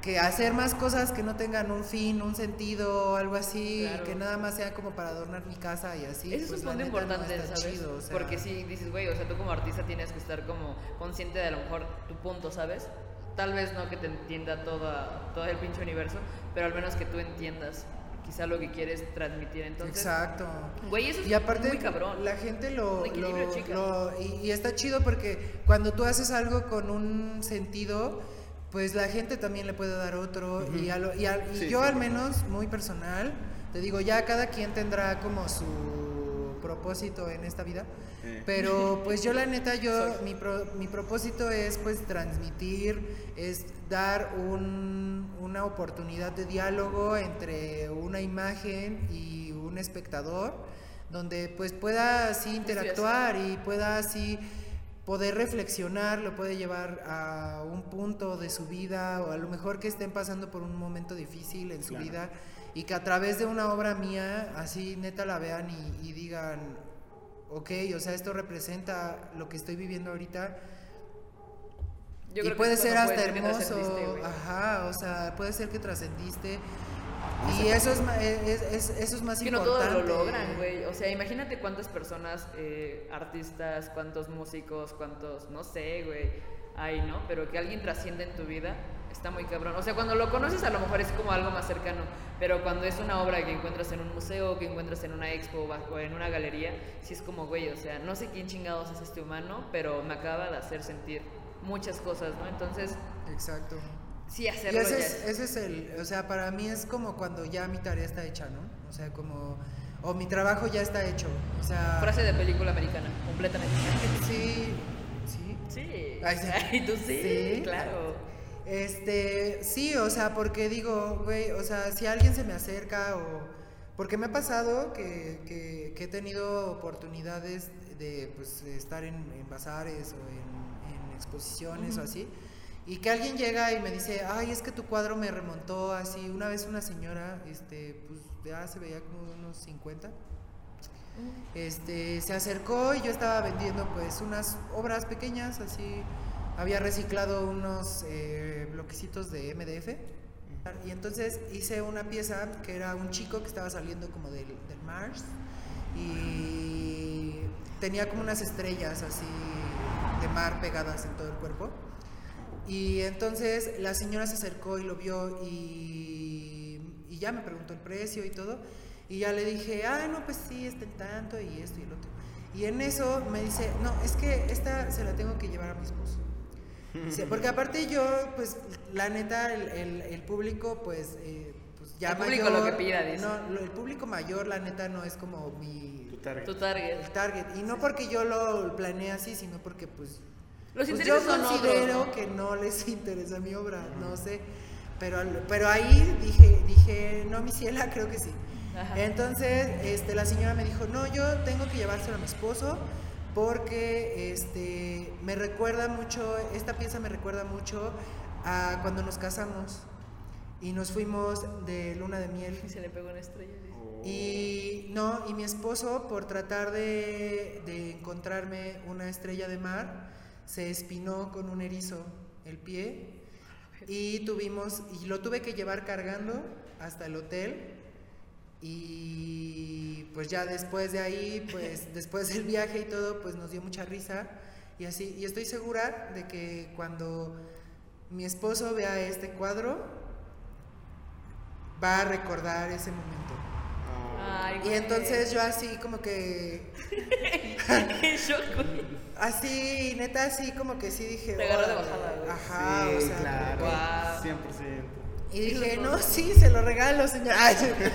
que hacer más cosas que no tengan un fin, un sentido, algo así, Claro. que nada más sea como para adornar mi casa y así. Ese pues, es un punto no importante, ¿sabes? chido, o sea, Porque si dices, güey, o sea, tú como artista tienes que estar como consciente de a lo mejor tu punto, ¿sabes? Tal vez no que te entienda toda, todo el pinche universo, pero al menos que tú entiendas quizá lo que quieres transmitir. Entonces, Exacto. güey, eso es Y aparte, muy cabrón. la gente lo. Un equilibrio, lo- chica. lo- y, y está chido porque cuando tú haces algo con un sentido, pues la gente también le puede dar otro. Y, a lo- y a- y Sí, yo, sí. al menos, muy personal, te digo, ya cada quien tendrá como su propósito en esta vida. Eh. Pero pues yo la neta, yo, mi, pro- mi propósito es pues transmitir, es dar un- una oportunidad de diálogo entre una imagen y un espectador, donde pues pueda así interactuar y pueda así poder reflexionar, lo puede llevar a un punto de su vida o a lo mejor que estén pasando por un momento difícil en su Claro. vida y que a través de una obra mía así neta la vean y, y digan, ok, o sea, esto representa lo que estoy viviendo ahorita. Yo y creo puede ser hasta hermoso, ajá, o sea, puede ser que trascendiste. Y eso es, ma- es- es- eso es más que no importante. todos lo logran, güey. O sea, imagínate cuántas personas, eh, artistas, cuántos músicos, cuántos, no sé, güey, hay, ¿no? Pero que alguien trascienda en tu vida está muy cabrón. O sea, cuando lo conoces a lo mejor es como algo más cercano, pero cuando es una obra que encuentras en un museo, que encuentras en una expo o en una galería, sí es como, güey, o sea, no sé quién chingados es este humano, pero me acaba de hacer sentir muchas cosas, ¿no? Entonces, Exacto. sí Y hacerlo ese ya es, ese es el, o sea, para mí es como cuando ya mi tarea está hecha, ¿no? O sea, como, o mi trabajo ya está hecho, o sea... Frase de película americana, completamente. Sí, sí. Sí. Ay, sí. Ay, tú sí, Sí. claro. Este, sí, o sea, porque digo, güey, o sea, si alguien se me acerca o... Porque me ha pasado que, que- que he tenido oportunidades de pues, estar en, en bazares o en, en exposiciones o así, y que alguien llega y me dice, ay, es que tu cuadro me remontó así. Una vez una señora, este, pues ya se veía como unos 50, este, se acercó y yo estaba vendiendo pues unas obras pequeñas, así había reciclado unos eh, bloquecitos de MDF y entonces hice una pieza que era un chico que estaba saliendo como del, del Mars y tenía como unas estrellas así de mar pegadas en todo el cuerpo y entonces la señora se acercó y lo vio y, y ya me preguntó el precio y todo. Y ya le dije, ah, no, pues sí, está en tanto y esto y el otro. Y en eso me dice, no, es que esta se la tengo que llevar a mi esposo. Dice, porque aparte yo, pues, la neta, el, el- el público, pues, eh, pues ya El público mayor, lo que pida, dice. No, lo- el público mayor, la neta, no es como mi Tu target. Tu target. el target. Y no porque yo lo planeé así, sino porque, pues, Los pues intereses yo son considero otros, ¿no? que no les interesa mi obra, no sé. Pero, pero ahí dije, dije, no, mi ciela, creo que sí. Ajá. Entonces, este, la señora me dijo, no, yo tengo que llevárselo a mi esposo porque este, me recuerda mucho, esta pieza me recuerda mucho a cuando nos casamos y nos fuimos de luna de miel. Y se le pegó una estrella. Oh. Y no, y mi esposo, por tratar de, de encontrarme una estrella de mar, se espinó con un erizo el pie y tuvimos, y lo tuve que llevar cargando hasta el hotel. Y pues ya después de ahí, pues después del viaje y todo, pues nos dio mucha risa. Y así, y estoy segura de que cuando mi esposo vea este cuadro, va a recordar ese momento. Ay, Y entonces yo así como que, así, neta, así como que sí dije. Te agarró de bajada, güey. Ajá, sí, o sea. claro. como que- Guau. 100%. Y dije, no, sí, se lo regalo, señor. Ay,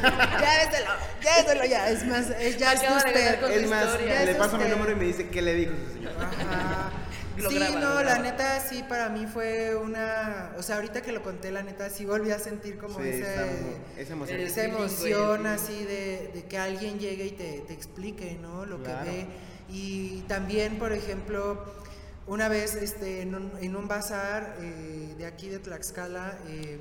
ya déselo, ya. Es más, es, ya es usted. Es más, historia. le Es paso mi número y me dice qué le dijo su señor. Ajá. lo sí, graba, no, lo la neta sí para mí fue una, o sea, ahorita que lo conté, la neta sí volví a sentir como Sí, ese, esa emoción. Esa emoción así de, de que alguien llegue y te, te explique, ¿no? Lo Claro. que ve. Y también, por ejemplo, una vez este, en, un, en un bazar eh, de aquí de Tlaxcala, eh,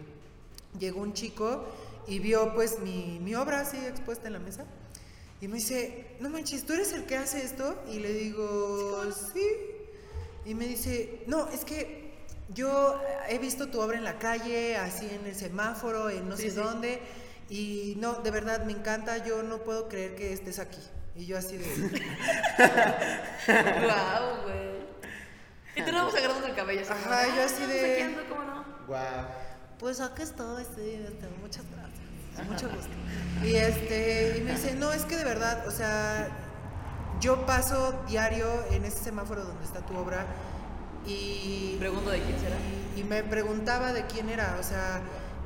llegó un chico y vio pues mi, mi obra así expuesta en la mesa. Y me dice, no manches, ¿tú eres el que hace esto? Y le digo, sí. Y me dice, no, es que yo he visto tu obra en la calle, así en el semáforo, en no Sí, sé sí. dónde. Y no, de verdad, me encanta, yo no puedo creer que estés aquí. Y yo así de... Guau, güey. Y tú vamos agarrando el cabello. Ajá, yo "Ah, así de- aquí ando, ¿cómo no? Guau. Pues aquí estoy, este, muchas gracias, mucho gusto. Y este, y me dice, no, es que de verdad, o sea, yo paso diario en ese semáforo donde está tu obra y, Pregunto de quién será. y, y me preguntaba de quién era, o sea,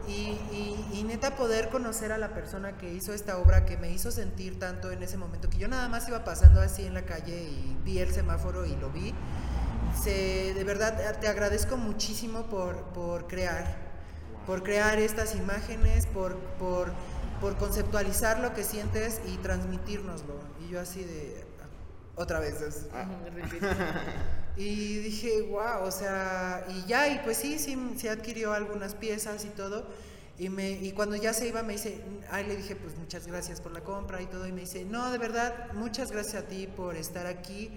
y, y- y neta poder conocer a la persona que hizo esta obra que me hizo sentir tanto en ese momento, que yo nada más iba pasando así en la calle y vi el semáforo y lo vi. Se, de verdad te agradezco muchísimo por, por crear, por crear estas imágenes, por, por, por conceptualizar lo que sientes y transmitírnoslo. Y yo así de, otra vez. es- repeat. y dije, wow, o sea, y ya, y pues sí, sí, se adquirió algunas piezas y todo. Y, me, y cuando ya se iba me dice, ahí le dije, pues muchas gracias por la compra y todo. Y me dice, no, de verdad, muchas gracias a ti por estar aquí.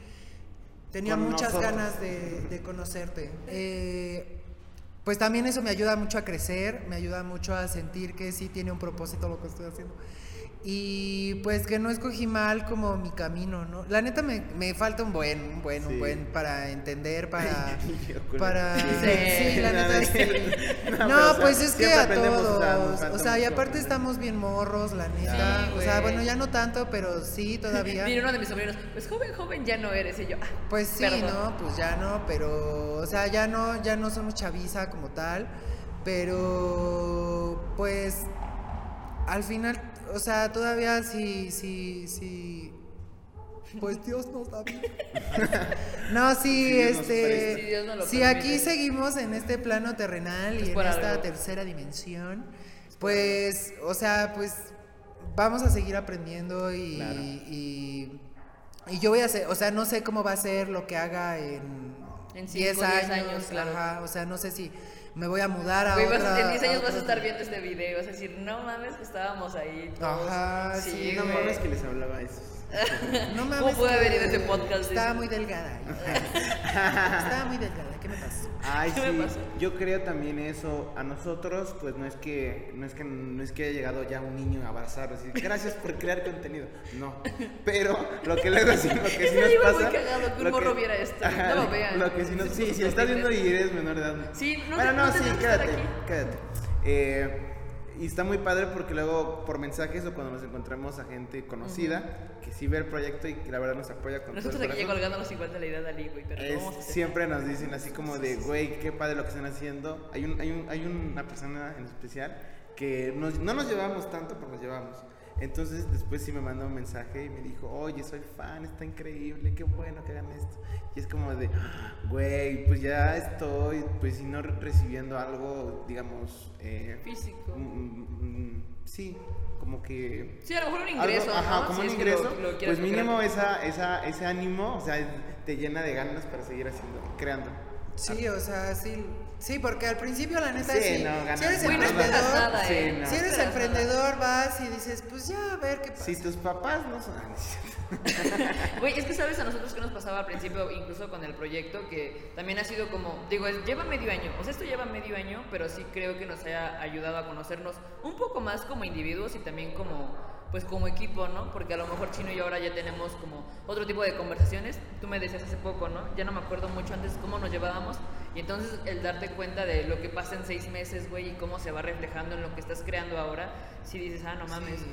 Tenía Con muchas nosotros". ganas de, de conocerte. Eh, pues también eso me ayuda mucho a crecer, me ayuda mucho a sentir que sí tiene un propósito lo que estoy haciendo. Y pues que no escogí mal como mi camino, ¿no? La neta me, me falta un buen, un buen, Sí. un buen para entender, para... Para... Sí. Sí, la neta sí. No, No, pero, o sea, pues es que a todos. O sea, y aparte estamos bien morros, la neta. Sí, o sea, bueno, ya no tanto, pero sí todavía. Mira, uno de mis sobrinos, pues joven, joven ya no eres. Y yo, ah, Pues sí, Perdón. ¿no? Pues ya no, pero, o sea, ya no, ya no somos chaviza como tal, pero, pues, al final, o sea, todavía sí, sí, sí, pues Dios nos da vida. No, sí, este, Dios lo si permite. aquí seguimos en este plano terrenal Es y en esta algo. tercera dimensión, pues, o sea, pues, vamos a seguir aprendiendo y, Claro. y, y yo voy a hacer, o sea, no sé cómo va a ser lo que haga en, En 10 cinco, diez años, años, claro. ajá, o sea, no sé si me voy a mudar a otra... en 10 años vas a estar viendo este video. Vas a decir, no mames, que estábamos ahí. Todos. Ajá, sí, No mames que les hablaba eso. No mames. ¿Cómo puede ido ese podcast? Estaba muy delgada. estaba muy delgada, ¿qué me pasa? Ay, ¿Qué me sí, pasó? yo creo también eso. A nosotros, pues no es que no es que no es que haya llegado ya un niño a abrazar, así, gracias por crear contenido. No, pero lo que luego sí, lo que sí nos pasa. muy cagado que un lo morro viera esto, no lo vean. Lo que sí nos, Sí, sí, sí, si lo estás sí, viendo sí. y eres menor de edad. Sí, no bueno, no, no sí, quédate, quédate. Eh, y está muy padre porque luego por mensajes o cuando nos encontramos a gente conocida que sí ve el proyecto y que la verdad nos apoya con Nosotros todo aquí colgándonos igual de la idea de Ali, güey, pero siempre nos dicen así como de, güey, qué padre lo que están haciendo. Hay, un, hay, un, hay una persona en especial que nos- no nos llevamos tanto, pero nos llevamos. Entonces después sí me mandó un mensaje y me dijo, oye, soy fan, está increíble, qué bueno que hagan esto. Y es como de, güey, pues ya estoy, pues si no re- recibiendo algo, digamos, eh, Físico. mm, mm, mm, sí, como que Sí, a lo mejor un algo- ingreso, ajá, como un ingreso, lo- lo quieres pues mínimo esa, esa, ese ánimo, o sea, te llena de ganas para seguir haciendo, creando. Sí, o sea, sí. Sí, porque al principio la neta Sí, sí. no, si eres nada. emprendedor, Sí, ¿eh? no. si eres emprendedor vas y dices, pues ya a ver qué pasa. Si tus papás no son... Güey, es que sabes a nosotros qué nos pasaba al principio, incluso con el proyecto, que también ha sido como, digo, es- lleva medio año, o sea, esto lleva medio año, pero sí creo que nos haya ayudado a conocernos un poco más como individuos y también como, pues como equipo, ¿no? Porque a lo mejor Chino y yo ahora ya tenemos como otro tipo de conversaciones. Tú me decías hace poco, ¿no? Ya no me acuerdo mucho antes cómo nos llevábamos y entonces el darte cuenta de lo que pasa en seis meses, güey, y cómo se va reflejando en lo que estás creando ahora, si dices, ah, no mames. Sí.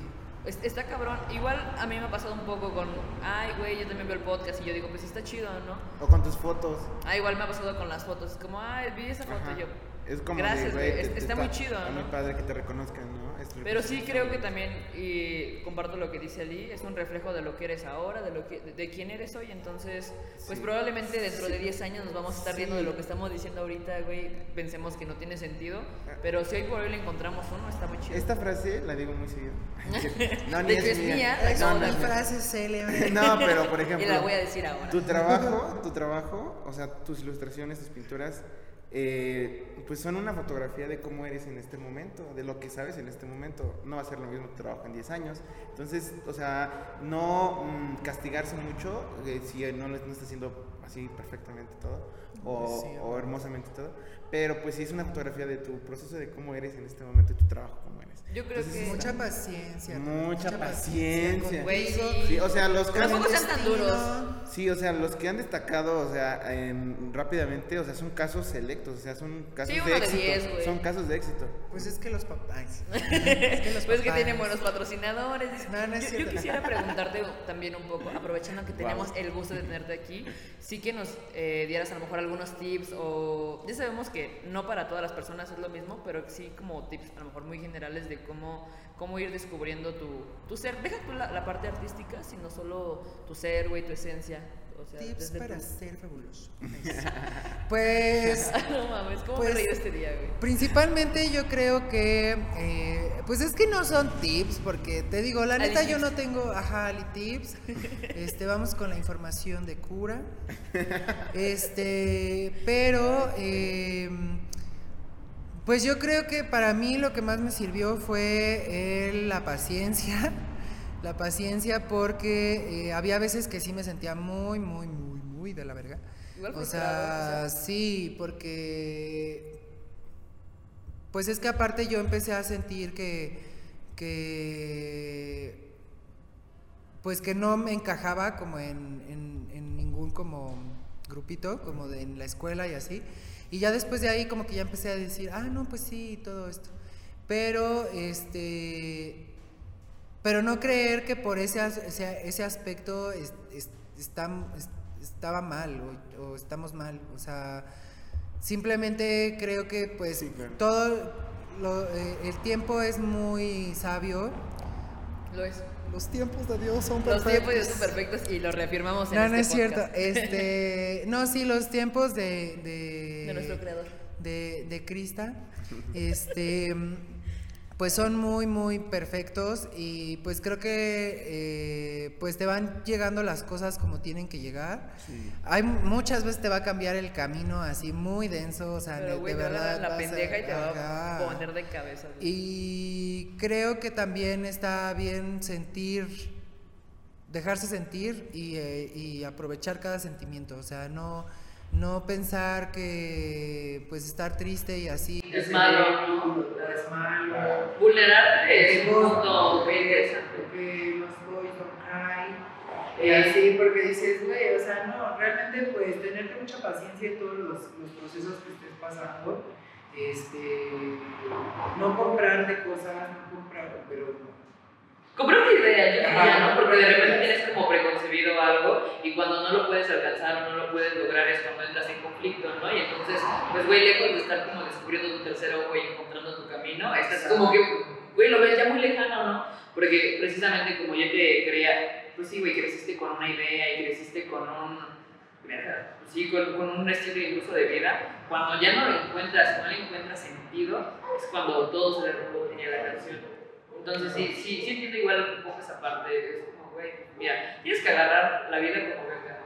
Es- Está cabrón. Igual a mí me ha pasado un poco con, ay, güey, yo también veo el podcast y yo digo, pues está chido, ¿no? O con tus fotos. Ah, igual me ha pasado con las fotos. Es como, ay, vi esa foto Ajá. yo. Es como Gracias, güey, güey, te- es- te está muy chido, Está ¿no? muy padre que te reconozcan, ¿no? Es Pero sí creo que también, y comparto lo que dice Ali, es un reflejo de lo que eres ahora, de lo que de, de quién eres hoy, entonces, pues Sí. probablemente dentro de 10 años nos vamos a estar riendo Sí. de lo que estamos diciendo ahorita, güey, pensemos que no tiene sentido, Ah. pero si hoy por hoy le encontramos uno, está muy chido. Esta frase la digo muy seguido. No, De hecho, es mía, Es acabo No, no, hacer. frase célebre. No, pero por y ejemplo. la voy a decir ahora. Tu trabajo, tu trabajo, o sea, tus ilustraciones, tus pinturas, eh, pues son una fotografía de cómo eres en este momento, de lo que sabes en este momento. No va a ser lo mismo tu trabajo en 10 años. Entonces, o sea, no mm, castigarse mucho eh, si no no está haciendo así perfectamente todo o, Sí, o hermosamente todo. Pero pues sí es una fotografía de tu proceso de cómo eres en este momento y tu trabajo. Yo creo Entonces, que... Mucha paciencia. Mucha paciencia. Contigo, sí. O sea, los que han- Tampoco sean tan destino. duros. Sí, o sea, los que han destacado, o sea, en- rápidamente, o sea, son casos selectos, o sea, son casos Sí, de de éxito. diez, güey. son casos de éxito. Pues es que los papás. Es que los Pues que papás. tienen buenos patrocinadores. No, no es yo, quisiera preguntarte también un poco, aprovechando que tenemos Wow. el gusto de tenerte aquí, sí que nos eh, dieras a lo mejor algunos tips o ya sabemos que no para todas las personas es lo mismo, pero sí como tips a lo mejor muy generales de cómo, cómo ir descubriendo tu, tu ser. Deja tú la, la parte artística, sino solo tu ser, güey, tu esencia. O sea, Tips para tu- ser fabuloso. Pues no mames, ¿cómo Pues- me reí este día, güey? Principalmente yo creo que, eh, pues es que no son tips, porque te digo, la Ali neta yo tips. no tengo, ajá, Ali tips. Este, vamos con la información de cura. Este, pero, eh, pues yo creo que para mí lo que más me sirvió fue eh, la paciencia. La paciencia porque eh, había veces que sí me sentía muy, muy, muy, muy de la verga. Igual O frustrado, o sea, sí, porque pues es que aparte yo empecé a sentir que, que pues que no me encajaba como en, en- en ningún como grupito, como de, en la escuela y así. Y ya después de ahí como que ya empecé a decir, ah, no, pues sí, todo esto. Pero, este, pero no creer que por ese, ese, ese aspecto es- es- está- es- estaba mal o, o estamos mal. O sea, simplemente creo que pues Sí, claro. todo lo- eh, el tiempo es muy sabio. Lo es. Los tiempos de Dios son Los perfectos. tiempos ya son perfectos y lo reafirmamos en No, este no es cierto. podcast. Este, no, sí, los tiempos de de, De nuestro creador. de, de Krista, este, pues son muy, muy perfectos y pues creo que eh, pues te van llegando las cosas como tienen que llegar. Sí. Hay muchas veces te va a cambiar el camino así muy denso, o sea, de- Pero, güey, de te va a verdad. dar la a- pendeja y te va a poner de cabeza. Y creo que también está bien sentir, dejarse sentir y, eh, y aprovechar cada sentimiento. O sea, no, no pensar que pues estar triste y así. Es malo, ¿no? Es malo. Vulnerarte es un punto muy interesante. Porque los boys don't cry. Y así, porque dices, güey, o sea, no, realmente pues tenerte mucha paciencia en todos los, los procesos que estés pasando. Este, no comprarte cosas, no comprar, pero Comprar una idea, yo diría. ¿no? Porque de repente tienes como preconcebido algo y cuando no lo puedes alcanzar o no lo puedes lograr es cuando entras en conflicto, ¿no? Y entonces, pues, güey, lejos de estar como descubriendo tu tercer ojo y encontrando tu camino, estás como que, güey, lo ves ya muy lejano, ¿no? Porque precisamente como yo te creía, pues sí, güey, creciste con una idea y creciste con un, sí, con, con un estilo incluso de vida, cuando ya no lo encuentras, no le encuentras sentido, es cuando todo se le rompe la canción. Entonces sí, sí, sí entiendo igual un poco esa parte, es como, güey, mira, tienes que agarrar la vida como venga.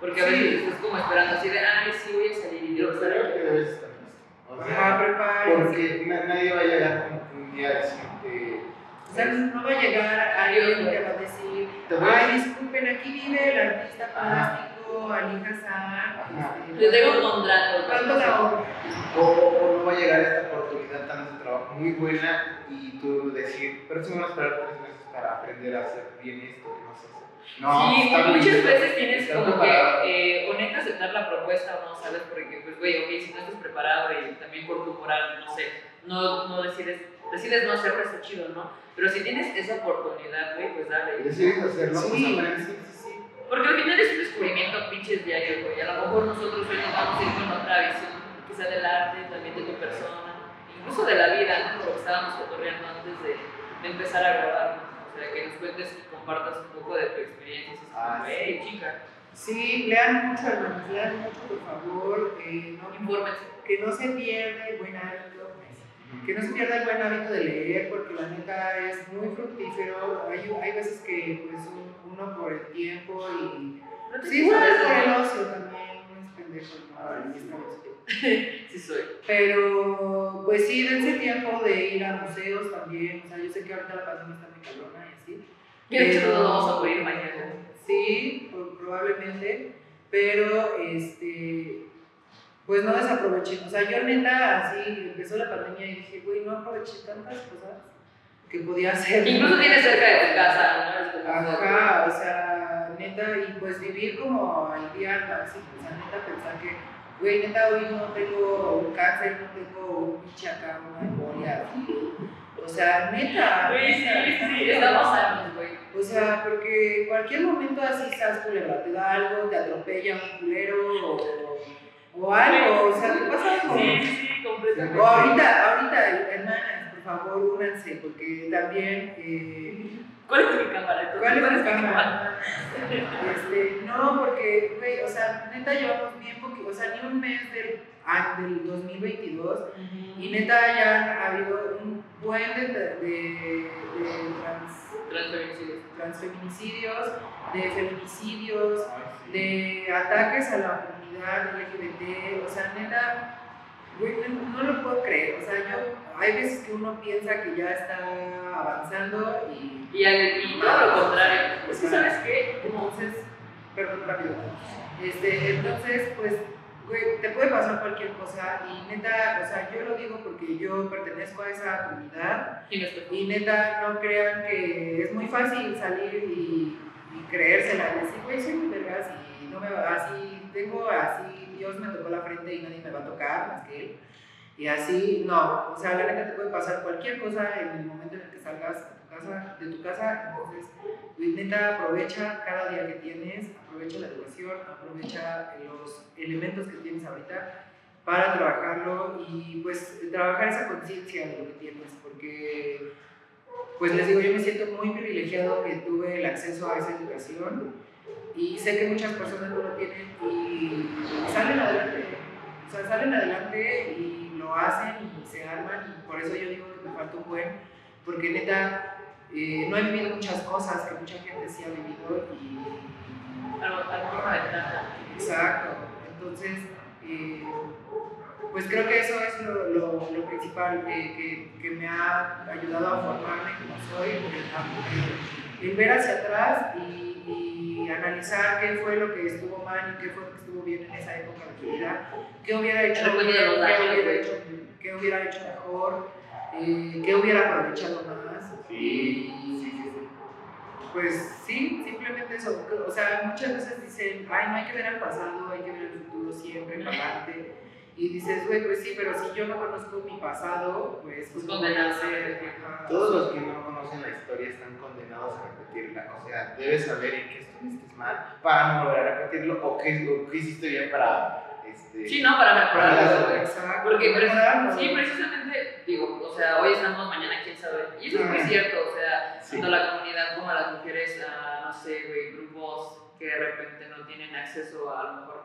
Porque a Sí. veces estás como esperando así de, ay, sí, voy a salir y Yo Dios creo que debes estar listo. O Ajá, sea, porque na- nadie va a llegar como que un día a decirte. O sea, no va a llegar alguien y te va a decir, ay, disculpen, aquí vive el artista plástico Ali Hassan. Este, Le tengo un contrato. ¿Cuánto la obra? O, o no va a llegar esta oportunidad tan de trabajo muy buena y tú decir, pero si me van a esperar tres meses para aprender a hacer bien esto que no sé hacer. No, sí, está muchas lindo. veces tienes como que eh, o neta aceptar la propuesta o no, ¿sabes? Porque, pues, güey, ok, si no estás preparado y también por tu moral, no sé, no, no decides, decides no hacerlo, está chido, ¿no? Pero si tienes esa oportunidad, güey, pues dale. Decides hacerlo, Sí. pues aprendes. Sí, sí, sí. Porque al final es un descubrimiento pinches diario, güey. A lo mejor nosotros hoy nos vamos a ir con otra visión, sea del arte, también de tu persona, incluso de la vida, ¿no? Lo que estábamos cotorreando antes de, de empezar a grabar, ¿no? O sea, que nos cuentes y compartas un poco de tu experiencia. Ah, hey, chica, Sí, lean mucho, hermanos, lean mucho, por favor. eh, no, infórmense. que no se pierda el buen hábito, que no se pierda el buen hábito de leer, porque la neta es muy fructífero. Hay, hay veces que pues, un- uno por el tiempo y. No Sí, bueno, sabes, por el ocio también, uno es pendejo, ¿no? Sí soy. Pero, pues sí, dense tiempo de ir a museos también. O sea, yo sé que ahorita la pandemia está muy cabrona y así. De hecho, todos vamos a morir mañana. Sí, pro- probablemente, pero este, pues no desaproveché. O sea, yo neta, así empezó la pandemia y dije, güey, no aproveché tantas cosas que podía hacer. Incluso tienes cerca de tu casa, ¿no? Ajá, o sea, neta, y pues vivir como al día al máximo. O sea, neta, pensar que, güey, neta, hoy no tengo un cáncer, no tengo un pinche acá, una memoria. O sea, neta. Güey, sí, está sí, cabrón. sanos, güey. O sea, porque cualquier momento así estás culebra, te da algo, te atropella un culero o, o algo, o sea, te pasa algo. Sí, sí, completamente. O ahorita, ahorita, hermanas, por favor, únanse, porque también, eh, ¿Cuál es mi cámara? ¿cuál es tu cámara? Este, no, porque, güey, o sea, neta llevamos bien poquito, o sea, ni un mes del, ah, del 2022 y neta ya ha habido un buen de, de, de trans Transfeminicidios. transfeminicidios, de feminicidios, de ataques a la comunidad LGBT, o sea, neta, no, no lo puedo creer, o sea, yo, hay veces que uno piensa que ya está avanzando y Y, al- y todo lo contrario. Es que, ¿sabes qué? Entonces, perdón, rápido, este, entonces, pues, güey, te puede pasar cualquier cosa y neta, o sea, yo lo digo porque yo pertenezco a esa comunidad Y no estoy- y neta, no crean que es muy fácil salir y, y creérsela y decir, güey, soy muy vergas y no me va, así, tengo así, Dios me tocó la frente y nadie me va a tocar más que él. Y así, no, o sea, la neta te puede pasar cualquier cosa en el momento en el que salgas de tu casa, de tu casa entonces, güey, neta, aprovecha cada día que tienes, aprovecha la educación, aprovecha los elementos que tienes ahorita para trabajarlo y pues trabajar esa conciencia de lo que tienes, porque pues les digo, yo me siento muy privilegiado que tuve el acceso a esa educación y sé que muchas personas no lo tienen y salen adelante, o sea, salen adelante y lo hacen y se arman y por eso yo digo que me falta un buen, porque neta, eh, no he vivido muchas cosas que mucha gente sí ha vivido y A lo a lo mejor una ventaja. Exacto. Entonces, eh, pues creo que eso es lo, lo- lo principal eh, que, que me ha ayudado a formarme como soy, el ver hacia atrás y, y analizar qué fue lo que estuvo mal y qué fue lo que estuvo bien en esa época de mi vida, qué hubiera hecho qué hubiera hecho, qué hubiera hecho mejor, eh, qué hubiera aprovechado más. Sí, Y, pues sí, simplemente eso. O sea, muchas veces dicen, ay, no hay que ver al pasado, hay que ver el futuro siempre, para adelante. Y dices, güey, pues sí, pero si yo no conozco mi pasado, pues, Pues ¿cómo voy a condenado. hacer? Ajá. Todos los que no conocen la historia están condenados a repetirla. O sea, debes saber en qué estuviste mal para no volver a repetirlo o qué, o qué hiciste bien para. Este, Sí, no, para güey. Exacto. Porque, sí, precisamente, digo, o sea, hoy estamos, mañana quién sabe. Y eso es muy cierto, o sea, Sí. tanto la comunidad como las mujeres, a, no sé, güey, grupos que de repente no tienen acceso a, a lo mejor,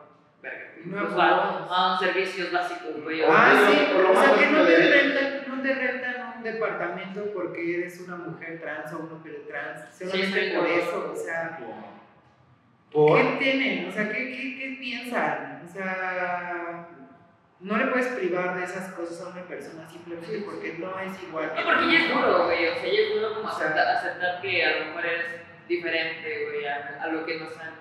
No, pues, a, servicios básicos, Ah, sí, o sea que no básico te, rentan, no te rentan un departamento porque eres una mujer trans o un hombre trans, solamente estoy por eso, o sea, Por. ¿Qué tienen? O sea, ¿qué, qué, qué piensan? O sea, no le puedes privar de esas cosas a una persona simplemente porque no es igual. No, porque ya es duro, güey, o sea, ya es duro como aceptar, aceptar que a lo mejor eres diferente, güey, a, a lo que nos han,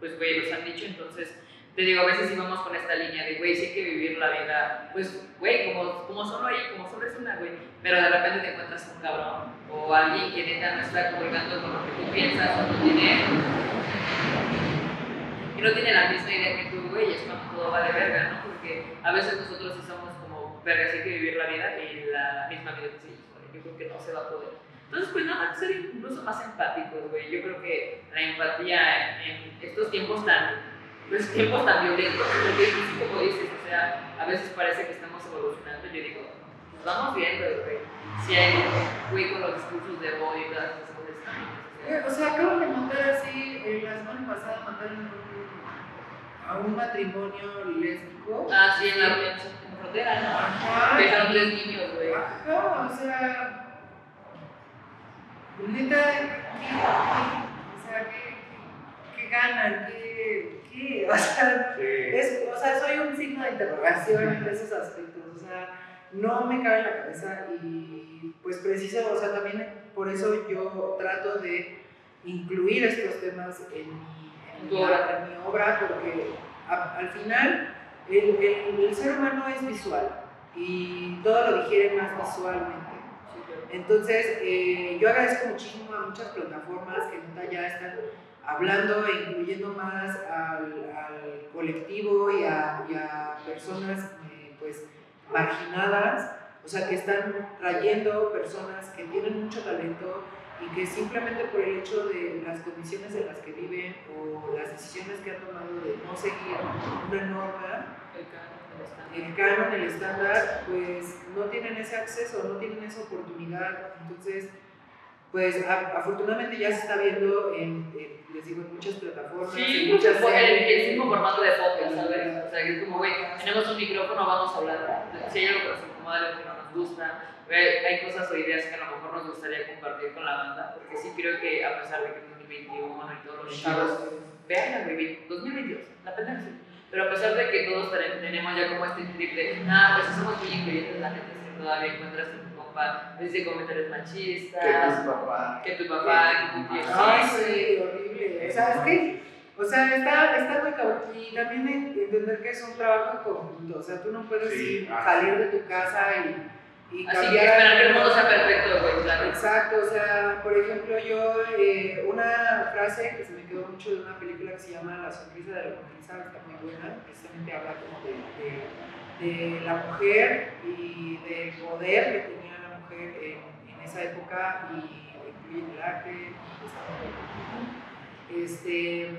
pues, güey, nos han dicho, entonces, te digo, a veces sí vamos con esta línea de, güey, sí hay que vivir la vida, pues, güey, como, como solo ahí, como solo es una, güey, pero de repente te encuentras un cabrón o alguien que neta no está colgando con lo que tú piensas o no tiene, y no tiene la misma idea que tú, güey, es cuando todo va de verga, ¿no? Porque a veces nosotros sí somos como, verga, sí hay que vivir la vida y la misma vida dice, híjole, yo creo que no se va a poder. Entonces, pues nada, ser incluso más empáticos, güey. Yo creo que la empatía en estos tiempos tan pues, tiempos tan violentos, porque como dices, o sea, a veces parece que estamos evolucionando. Yo digo, pues vamos viendo, güey. Si hay, güey, con los discursos de odio y todas esas cosas eh, O sea, acabo de matar así, eh, la semana pasada mataron a un matrimonio lésbico. Ah, sí, en la, en frontera, ¿no? Ajá. Dejaron tres niños, güey. Ajá, o sea. Neta, ¿qué, o sea, ¿qué, qué, ganan? ¿Qué, qué? O sea, es, o sea, soy un signo de interrogación en esos aspectos. O sea, no me cabe en la cabeza y pues preciso, o sea, también por eso yo trato de incluir estos temas en mi, en mi, obra. Mi obra, porque al final el, el, el, ser humano es visual y todo lo digiere más visualmente. Entonces, eh, yo agradezco muchísimo a muchas plataformas que ya están hablando e incluyendo más al, al colectivo y a, y a personas eh, pues, marginadas, o sea, que están trayendo personas que tienen mucho talento y que simplemente por el hecho de las condiciones en las que viven o las decisiones que han tomado de no seguir una norma, el canon, el estándar, pues no tienen ese acceso, no tienen esa oportunidad. Entonces, pues afortunadamente ya se está viendo en, les digo, en muchas plataformas. Sí, en muchas el, el, mismo formato de podcast, ¿sabes? O sea, que es como, güey, tenemos un micrófono, vamos a hablar. Si hay algo que nos incomoda, algo que no nos gusta, hay cosas o ideas que a lo mejor nos gustaría compartir con la banda, porque sí creo que a pesar de que es 2021 y todos los chavos, vean, güey, 2022, la pendeja pero a pesar de que todos tenemos ya como este trip de, ah, pues somos muy incluyentes, la gente que todavía encuentras en tu compa, dice comentarios machistas, que tu papá, que tu papá, que tu tío. Ay, sí, horrible. ¿Sabes qué? O sea, está, está muy cabrón. Y también entender que es un trabajo conjunto. O sea, tú no puedes ir, ah, salir de tu casa y y Así que esperar que el mundo sea perfecto, güey, claro. Exacto, o sea, por ejemplo, yo, eh, una frase que se me quedó mucho de una película que se llama La sonrisa de la sonrisa, está muy buena, precisamente habla como de, de, de, la mujer y del poder que tenía la mujer en, en esa época y incluye el arte y este,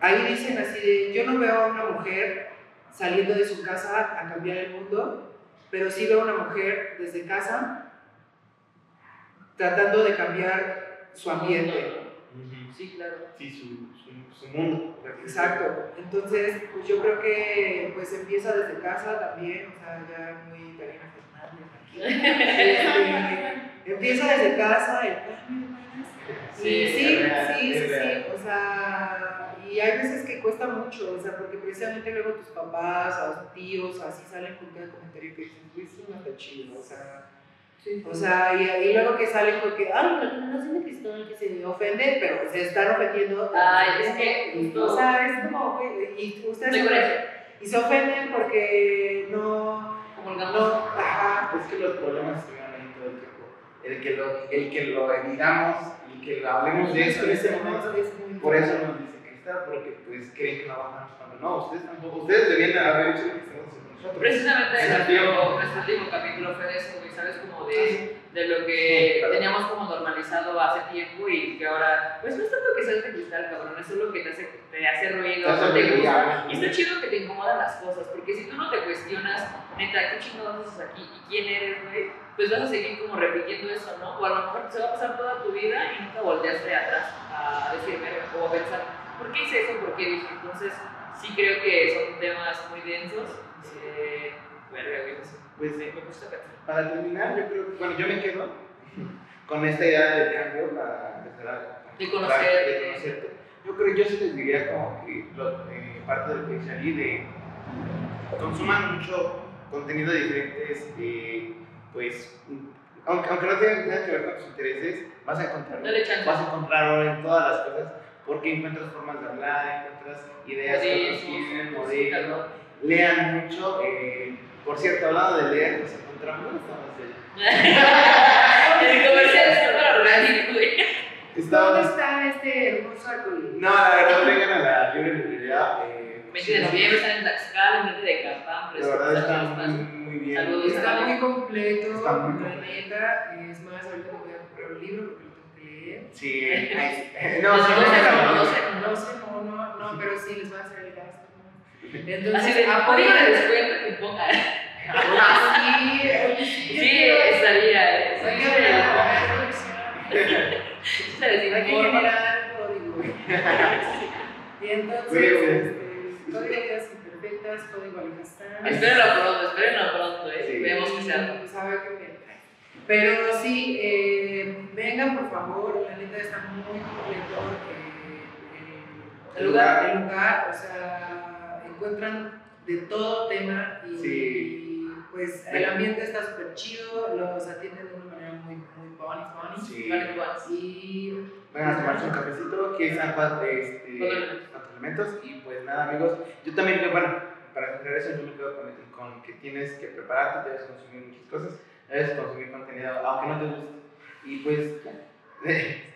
ahí dicen así de, yo no veo a una mujer saliendo de su casa a cambiar el mundo, pero sí veo una mujer desde casa tratando de cambiar su ambiente. Sí, claro. Sí, su, su, mundo. Exacto. Entonces, pues yo creo que pues empieza desde casa también, o sea, ya muy italiana este, empieza desde casa el Sí, sí, sí, sí, sí, o sea, y hay veces que cuesta mucho, o sea, porque precisamente luego tus papás o tus tíos así salen con cada comentario que dicen, pues no está chido, o sea. Sí, o sea, y, luego que salen porque, ay, la generación de cristal que se ofende, pero se están ofendiendo. Ay, es que. o sea, es como, y ustedes. y se ofenden porque no. Como el no, ajá. Es que los problemas estuvieron ahí todo el tiempo. El que lo, el que lo digamos y que hablemos de eso en ese momento, por eso nos dicen porque pues creen que no bajamos cuando no, ustedes tampoco, ustedes debían haber hecho lo que estamos haciendo nosotros. Precisamente nuestro último capítulo fue de eso, ¿sabes? Como de, de lo que teníamos como normalizado hace tiempo y que ahora, pues no es tanto que seas de cristal, cabrón, es solo que te hace, te hace ruido, no te gusta. Y está chido que te incomodan las cosas, porque si tú no te cuestionas, neta, ¿qué chingados haces aquí? ¿Y quién eres, güey? Pues vas a seguir como repitiendo eso, ¿no? O a lo mejor se va a pasar toda tu vida y nunca volteaste atrás a decirme o a pensar, ¿por qué hice eso? ¿Por qué dije? Entonces, sí creo que son temas muy densos. Eh, bueno, pues me gusta Para terminar, yo creo que, bueno, yo me quedo con esta idea del cambio para empezar a de conocer, de conocerte. Yo creo yo sí les diría como que eh, parte de lo que allí de consuman mucho contenido de diferentes, eh, pues, aunque, aunque no tenga, tenga, que ver con tus intereses, vas a encontrar, vas a encontrar en todas las cosas porque encuentras formas de hablar, encuentras ideas que otros tienen, modelos, lean mucho. Eh, por cierto, hablando de leer, nos encontramos, ¿dónde estamos El comercial está para orgánico, güey. ¿Dónde está este hermoso arcoíris? No, la verdad, vengan a la libre librería. Eh, 20 de noviembre están en Tlaxcala, en frente de Capán. La verdad está muy, muy bien. Saludos. Está muy completo. Está muy completo. neta, es más, ahorita me voy a comprar un libro porque Sí, no, no, no, no, no, no, pero sí les va a hacer el gasto. Entonces, de, apoyo código de de descuento que ponga. Sí, sí, Sí, estaría. Hay que Sí, generar código. Y entonces, güey. este, código de imperfectas, código Alcazar. Espérenlo pronto, espérenlo pronto, ¿eh? Sí. Vemos que se arma. Pues, a ver qué. Pero sí, eh, vengan por favor, la neta está muy completo eh, El lugar. el lugar, o sea, encuentran de todo tema y, Sí. pues el ambiente está súper chido, los atienden de una manera muy, muy funny, funny. Sí. Vale, igual. Y Vengan a tomarse un cafecito, que están cuatro, este, Cuatro elementos. Y pues nada, amigos, yo también, bueno, para cerrar eso, yo me quedo con, con que tienes que prepararte, debes consumir muchas cosas, debes consumir contenido, aunque no te guste. Y pues,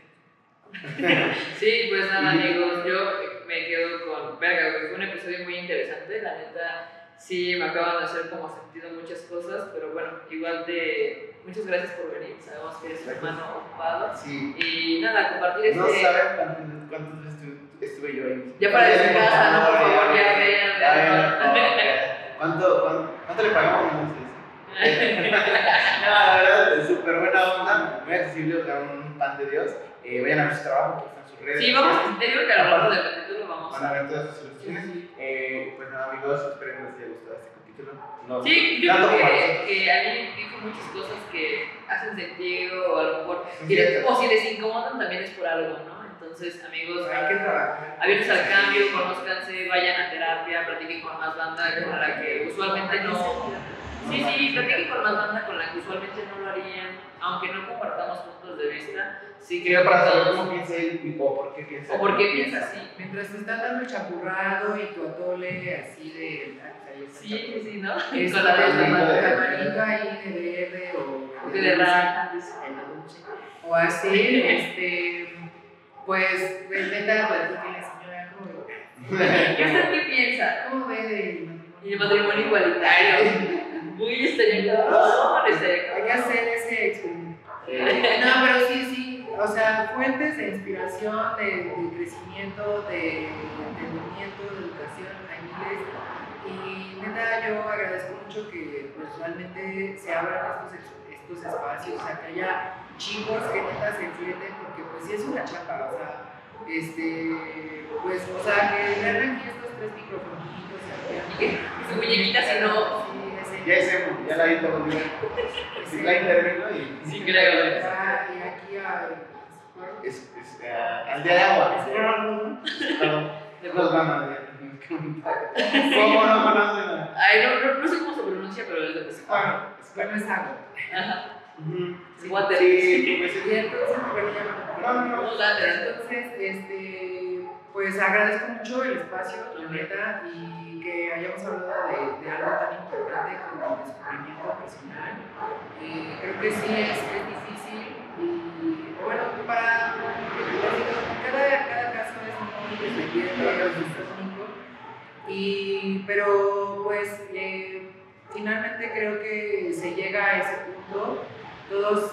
Sí, pues nada, amigos, yo me quedo con. Verga, fue un episodio muy interesante. La neta, sí me acaban de hacer como sentido muchas cosas, pero bueno, igual de. Muchas gracias por venir. Sabemos que eres un hermano ocupado. sí, Y nada, compartir este. no saben veces estuve, yo ahí. Ya para su casa, ¿no? Por favor, ya vean. ¿Cuánto, cuánto, cuánto le pagamos entonces? No, la verdad, es súper buena onda, muy accesible, o sea, un pan de Dios. Eh, vayan a ver su trabajo, que están sus redes. Sí, vamos, te digo que a lo largo del capítulo vamos Van a a. ver todas sus ilustraciones. Eh, pues nada, amigos, espero que les haya gustado este capítulo. No, Sí, yo creo a que, que a mí dijo muchas cosas que hacen sentido o a lo mejor, si les- o si les incomodan también es por algo, ¿no? Entonces, amigos, trabajar. abiertos al cambio, conózcanse, vayan a terapia, platiquen con más banda con la que usualmente no. Sí, sí, platiquen con más banda con la que usualmente no lo harían, aunque no compartamos puntos de vista. Sí, Creo creo para que saber cómo piensa él y- o por qué piensa. O por qué piensa así. Mientras te están dando el champurrado y tu atole así de. Sí, sí, ¿no? Este, Con la tamarindo ahí de verde o De rata. O así, este, pues, pues, neta, platíquenle, señora, ¿cómo? ¿Y usted qué piensa? ¿Cómo ve del Y el matrimonio igualitario. Uy, estaría cabrón, estaría Hay que hacer ese experimento. No, pero sí, sí, o sea, fuentes de inspiración, de, de crecimiento, de entendimiento, de educación, hay miles. Y neta, yo agradezco mucho que pues, realmente se abran estos, estos espacios, o sea, que haya chicos que neta se enfrenten, porque pues sí es una chapa, o sea, este, pues, o sea, que vean aquí estos tres microfonitos, Y su muñequita, si no. Ya es emo, ya la intervino. Sí, la intervino y. Sí, creo. Y aquí a. Es, es, eh, al día de agua. Los van a ver. ¿Cómo no conocen a.? Ay, no, no, no sé cómo se pronuncia, pero es lo que se Bueno, Bueno, es agua. Ajá. Sí, water. Sí, pues Y entonces, bueno, ya No, no. Entonces, este, pues agradezco mucho el espacio, la neta, y que hayamos hablado de, de algo tan importante como el descubrimiento personal. Eh, creo que sí es, es difícil y bueno, para cada, cada caso es muy independiente, es único. Y, pero pues eh, finalmente creo que se llega a ese punto, todos,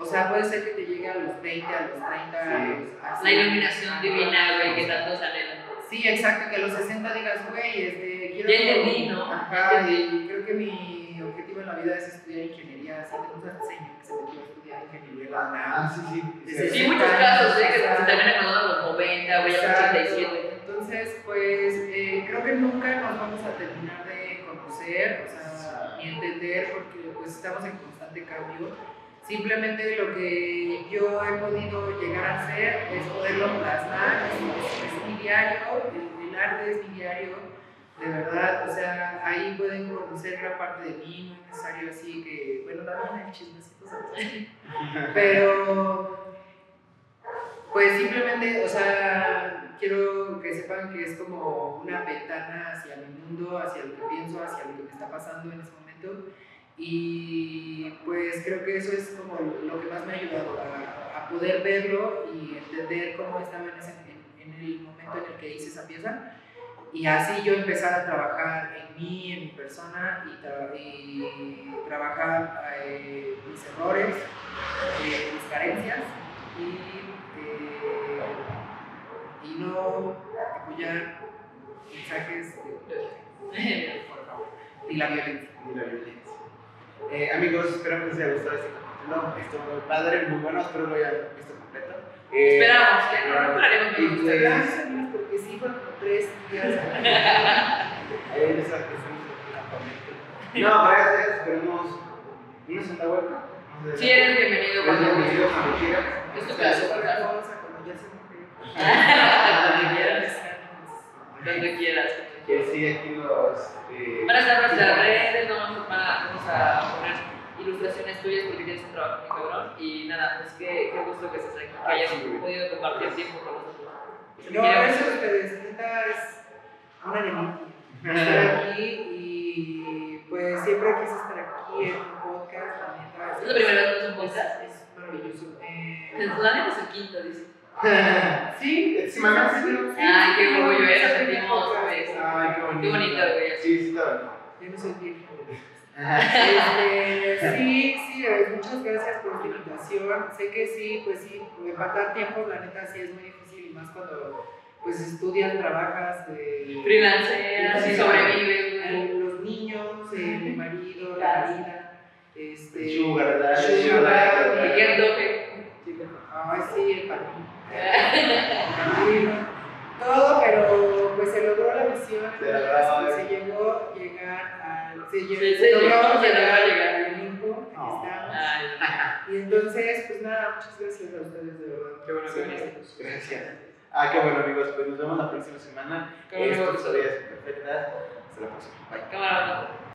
o sea, puede ser que te llegue a los 20, a los 30, a los- así. La iluminación divina, güey, que tanto sale. Sí, exacto, que a los 60 digas, güey, este, quiero... Ya entendí, ¿no? Ajá, y creo que mi objetivo en la vida es estudiar ingeniería, así tengo un señor que se metió a estudiar ingeniería la UNAM. Ah, sí, sí. Sí, Sí, muchos casos, ¿eh? Que se terminan a los 90, güey, a los Exacto. 87. Entonces, pues eh, creo que nunca nos vamos a terminar de conocer, o sea, ni entender, porque pues estamos en constante cambio. Simplemente lo que yo he podido llegar a hacer es poderlo plasmar, es mi diario, el, el arte es mi diario, de verdad, o sea, ahí pueden conocer gran parte de mí, no es necesario así que, bueno, también hay chismecitos, ¿sabes? pero pues simplemente, o sea, quiero que sepan que es como una ventana hacia mi mundo, hacia lo que pienso, hacia lo que me está pasando en ese momento. Y pues creo que eso es como lo que más me ha ayudado a, a poder verlo y entender cómo estaba en, ese, en, en el momento en el que hice esa pieza. Y así yo empezar a trabajar en mí, en mi persona y, tra- y trabajar eh, mis errores, eh, mis carencias y, eh, y no apoyar mensajes de por favor. Y la violencia. Y la violencia. Eh, amigos, espero que les haya gustado este capítulo. Estuvo muy padre, muy bueno. Espero lo hayan visto. Eh, Esperamos, que no esperaremos que y nos guste. pues, Gracias amigos, porque sí fueron como tres días. ahí les agradecemos el campamento. No, gracias. Esperemos una segunda vuelta. No. Si eres bienvenido cuando quieras. Es tu casa. otra cosa, cuando ya se. Cuando quieras. Cuando quieras. Que sí, aquí los. eh, Van a estar nuestras redes, no vamos a, vamos a poner ilustraciones tuyas porque tienes un trabajo muy cabrón. Y nada, pues qué, qué gusto que estés aquí, que hayas podido compartir tiempo con nosotros. No, gracias a ustedes. Neta es una delicia estar aquí y pues siempre quise estar aquí en un podcast. La neta ¿Es la primera vez que un podcast? Es maravilloso. Eh, La neta es el quinto, dice. sí, Sí, sí. Ay, qué sí, orgullo, eh, sentimos. Ay, qué bonito. Qué bonito, güey. Sí, sí, está bien. Yo no soy vieja. Este, sí, sí, muchas gracias por esta invitación. Sé que sí, pues sí, empatar tiempos, la neta sí es muy difícil y más cuando pues estudias, trabajas, eh, Freelanceas y sobrevives, los niños, eh, el marido, la vida, este, Sugar daddy, sugar. Ay, sí, el padrino. Todo, pero pues se logró la misión, Se llegó llegar al, se, Sí, se se llegar logró llegar. al Olimpo, aquí Oh. estamos. Ay, Y entonces, pues nada, muchas gracias a ustedes de verdad. Qué bueno que viniste. Gracias. Ah, qué bueno, amigos. Pues nos vemos la próxima semana. Esto que es Historias Perfectas. Hasta la próxima. Bye. cámara.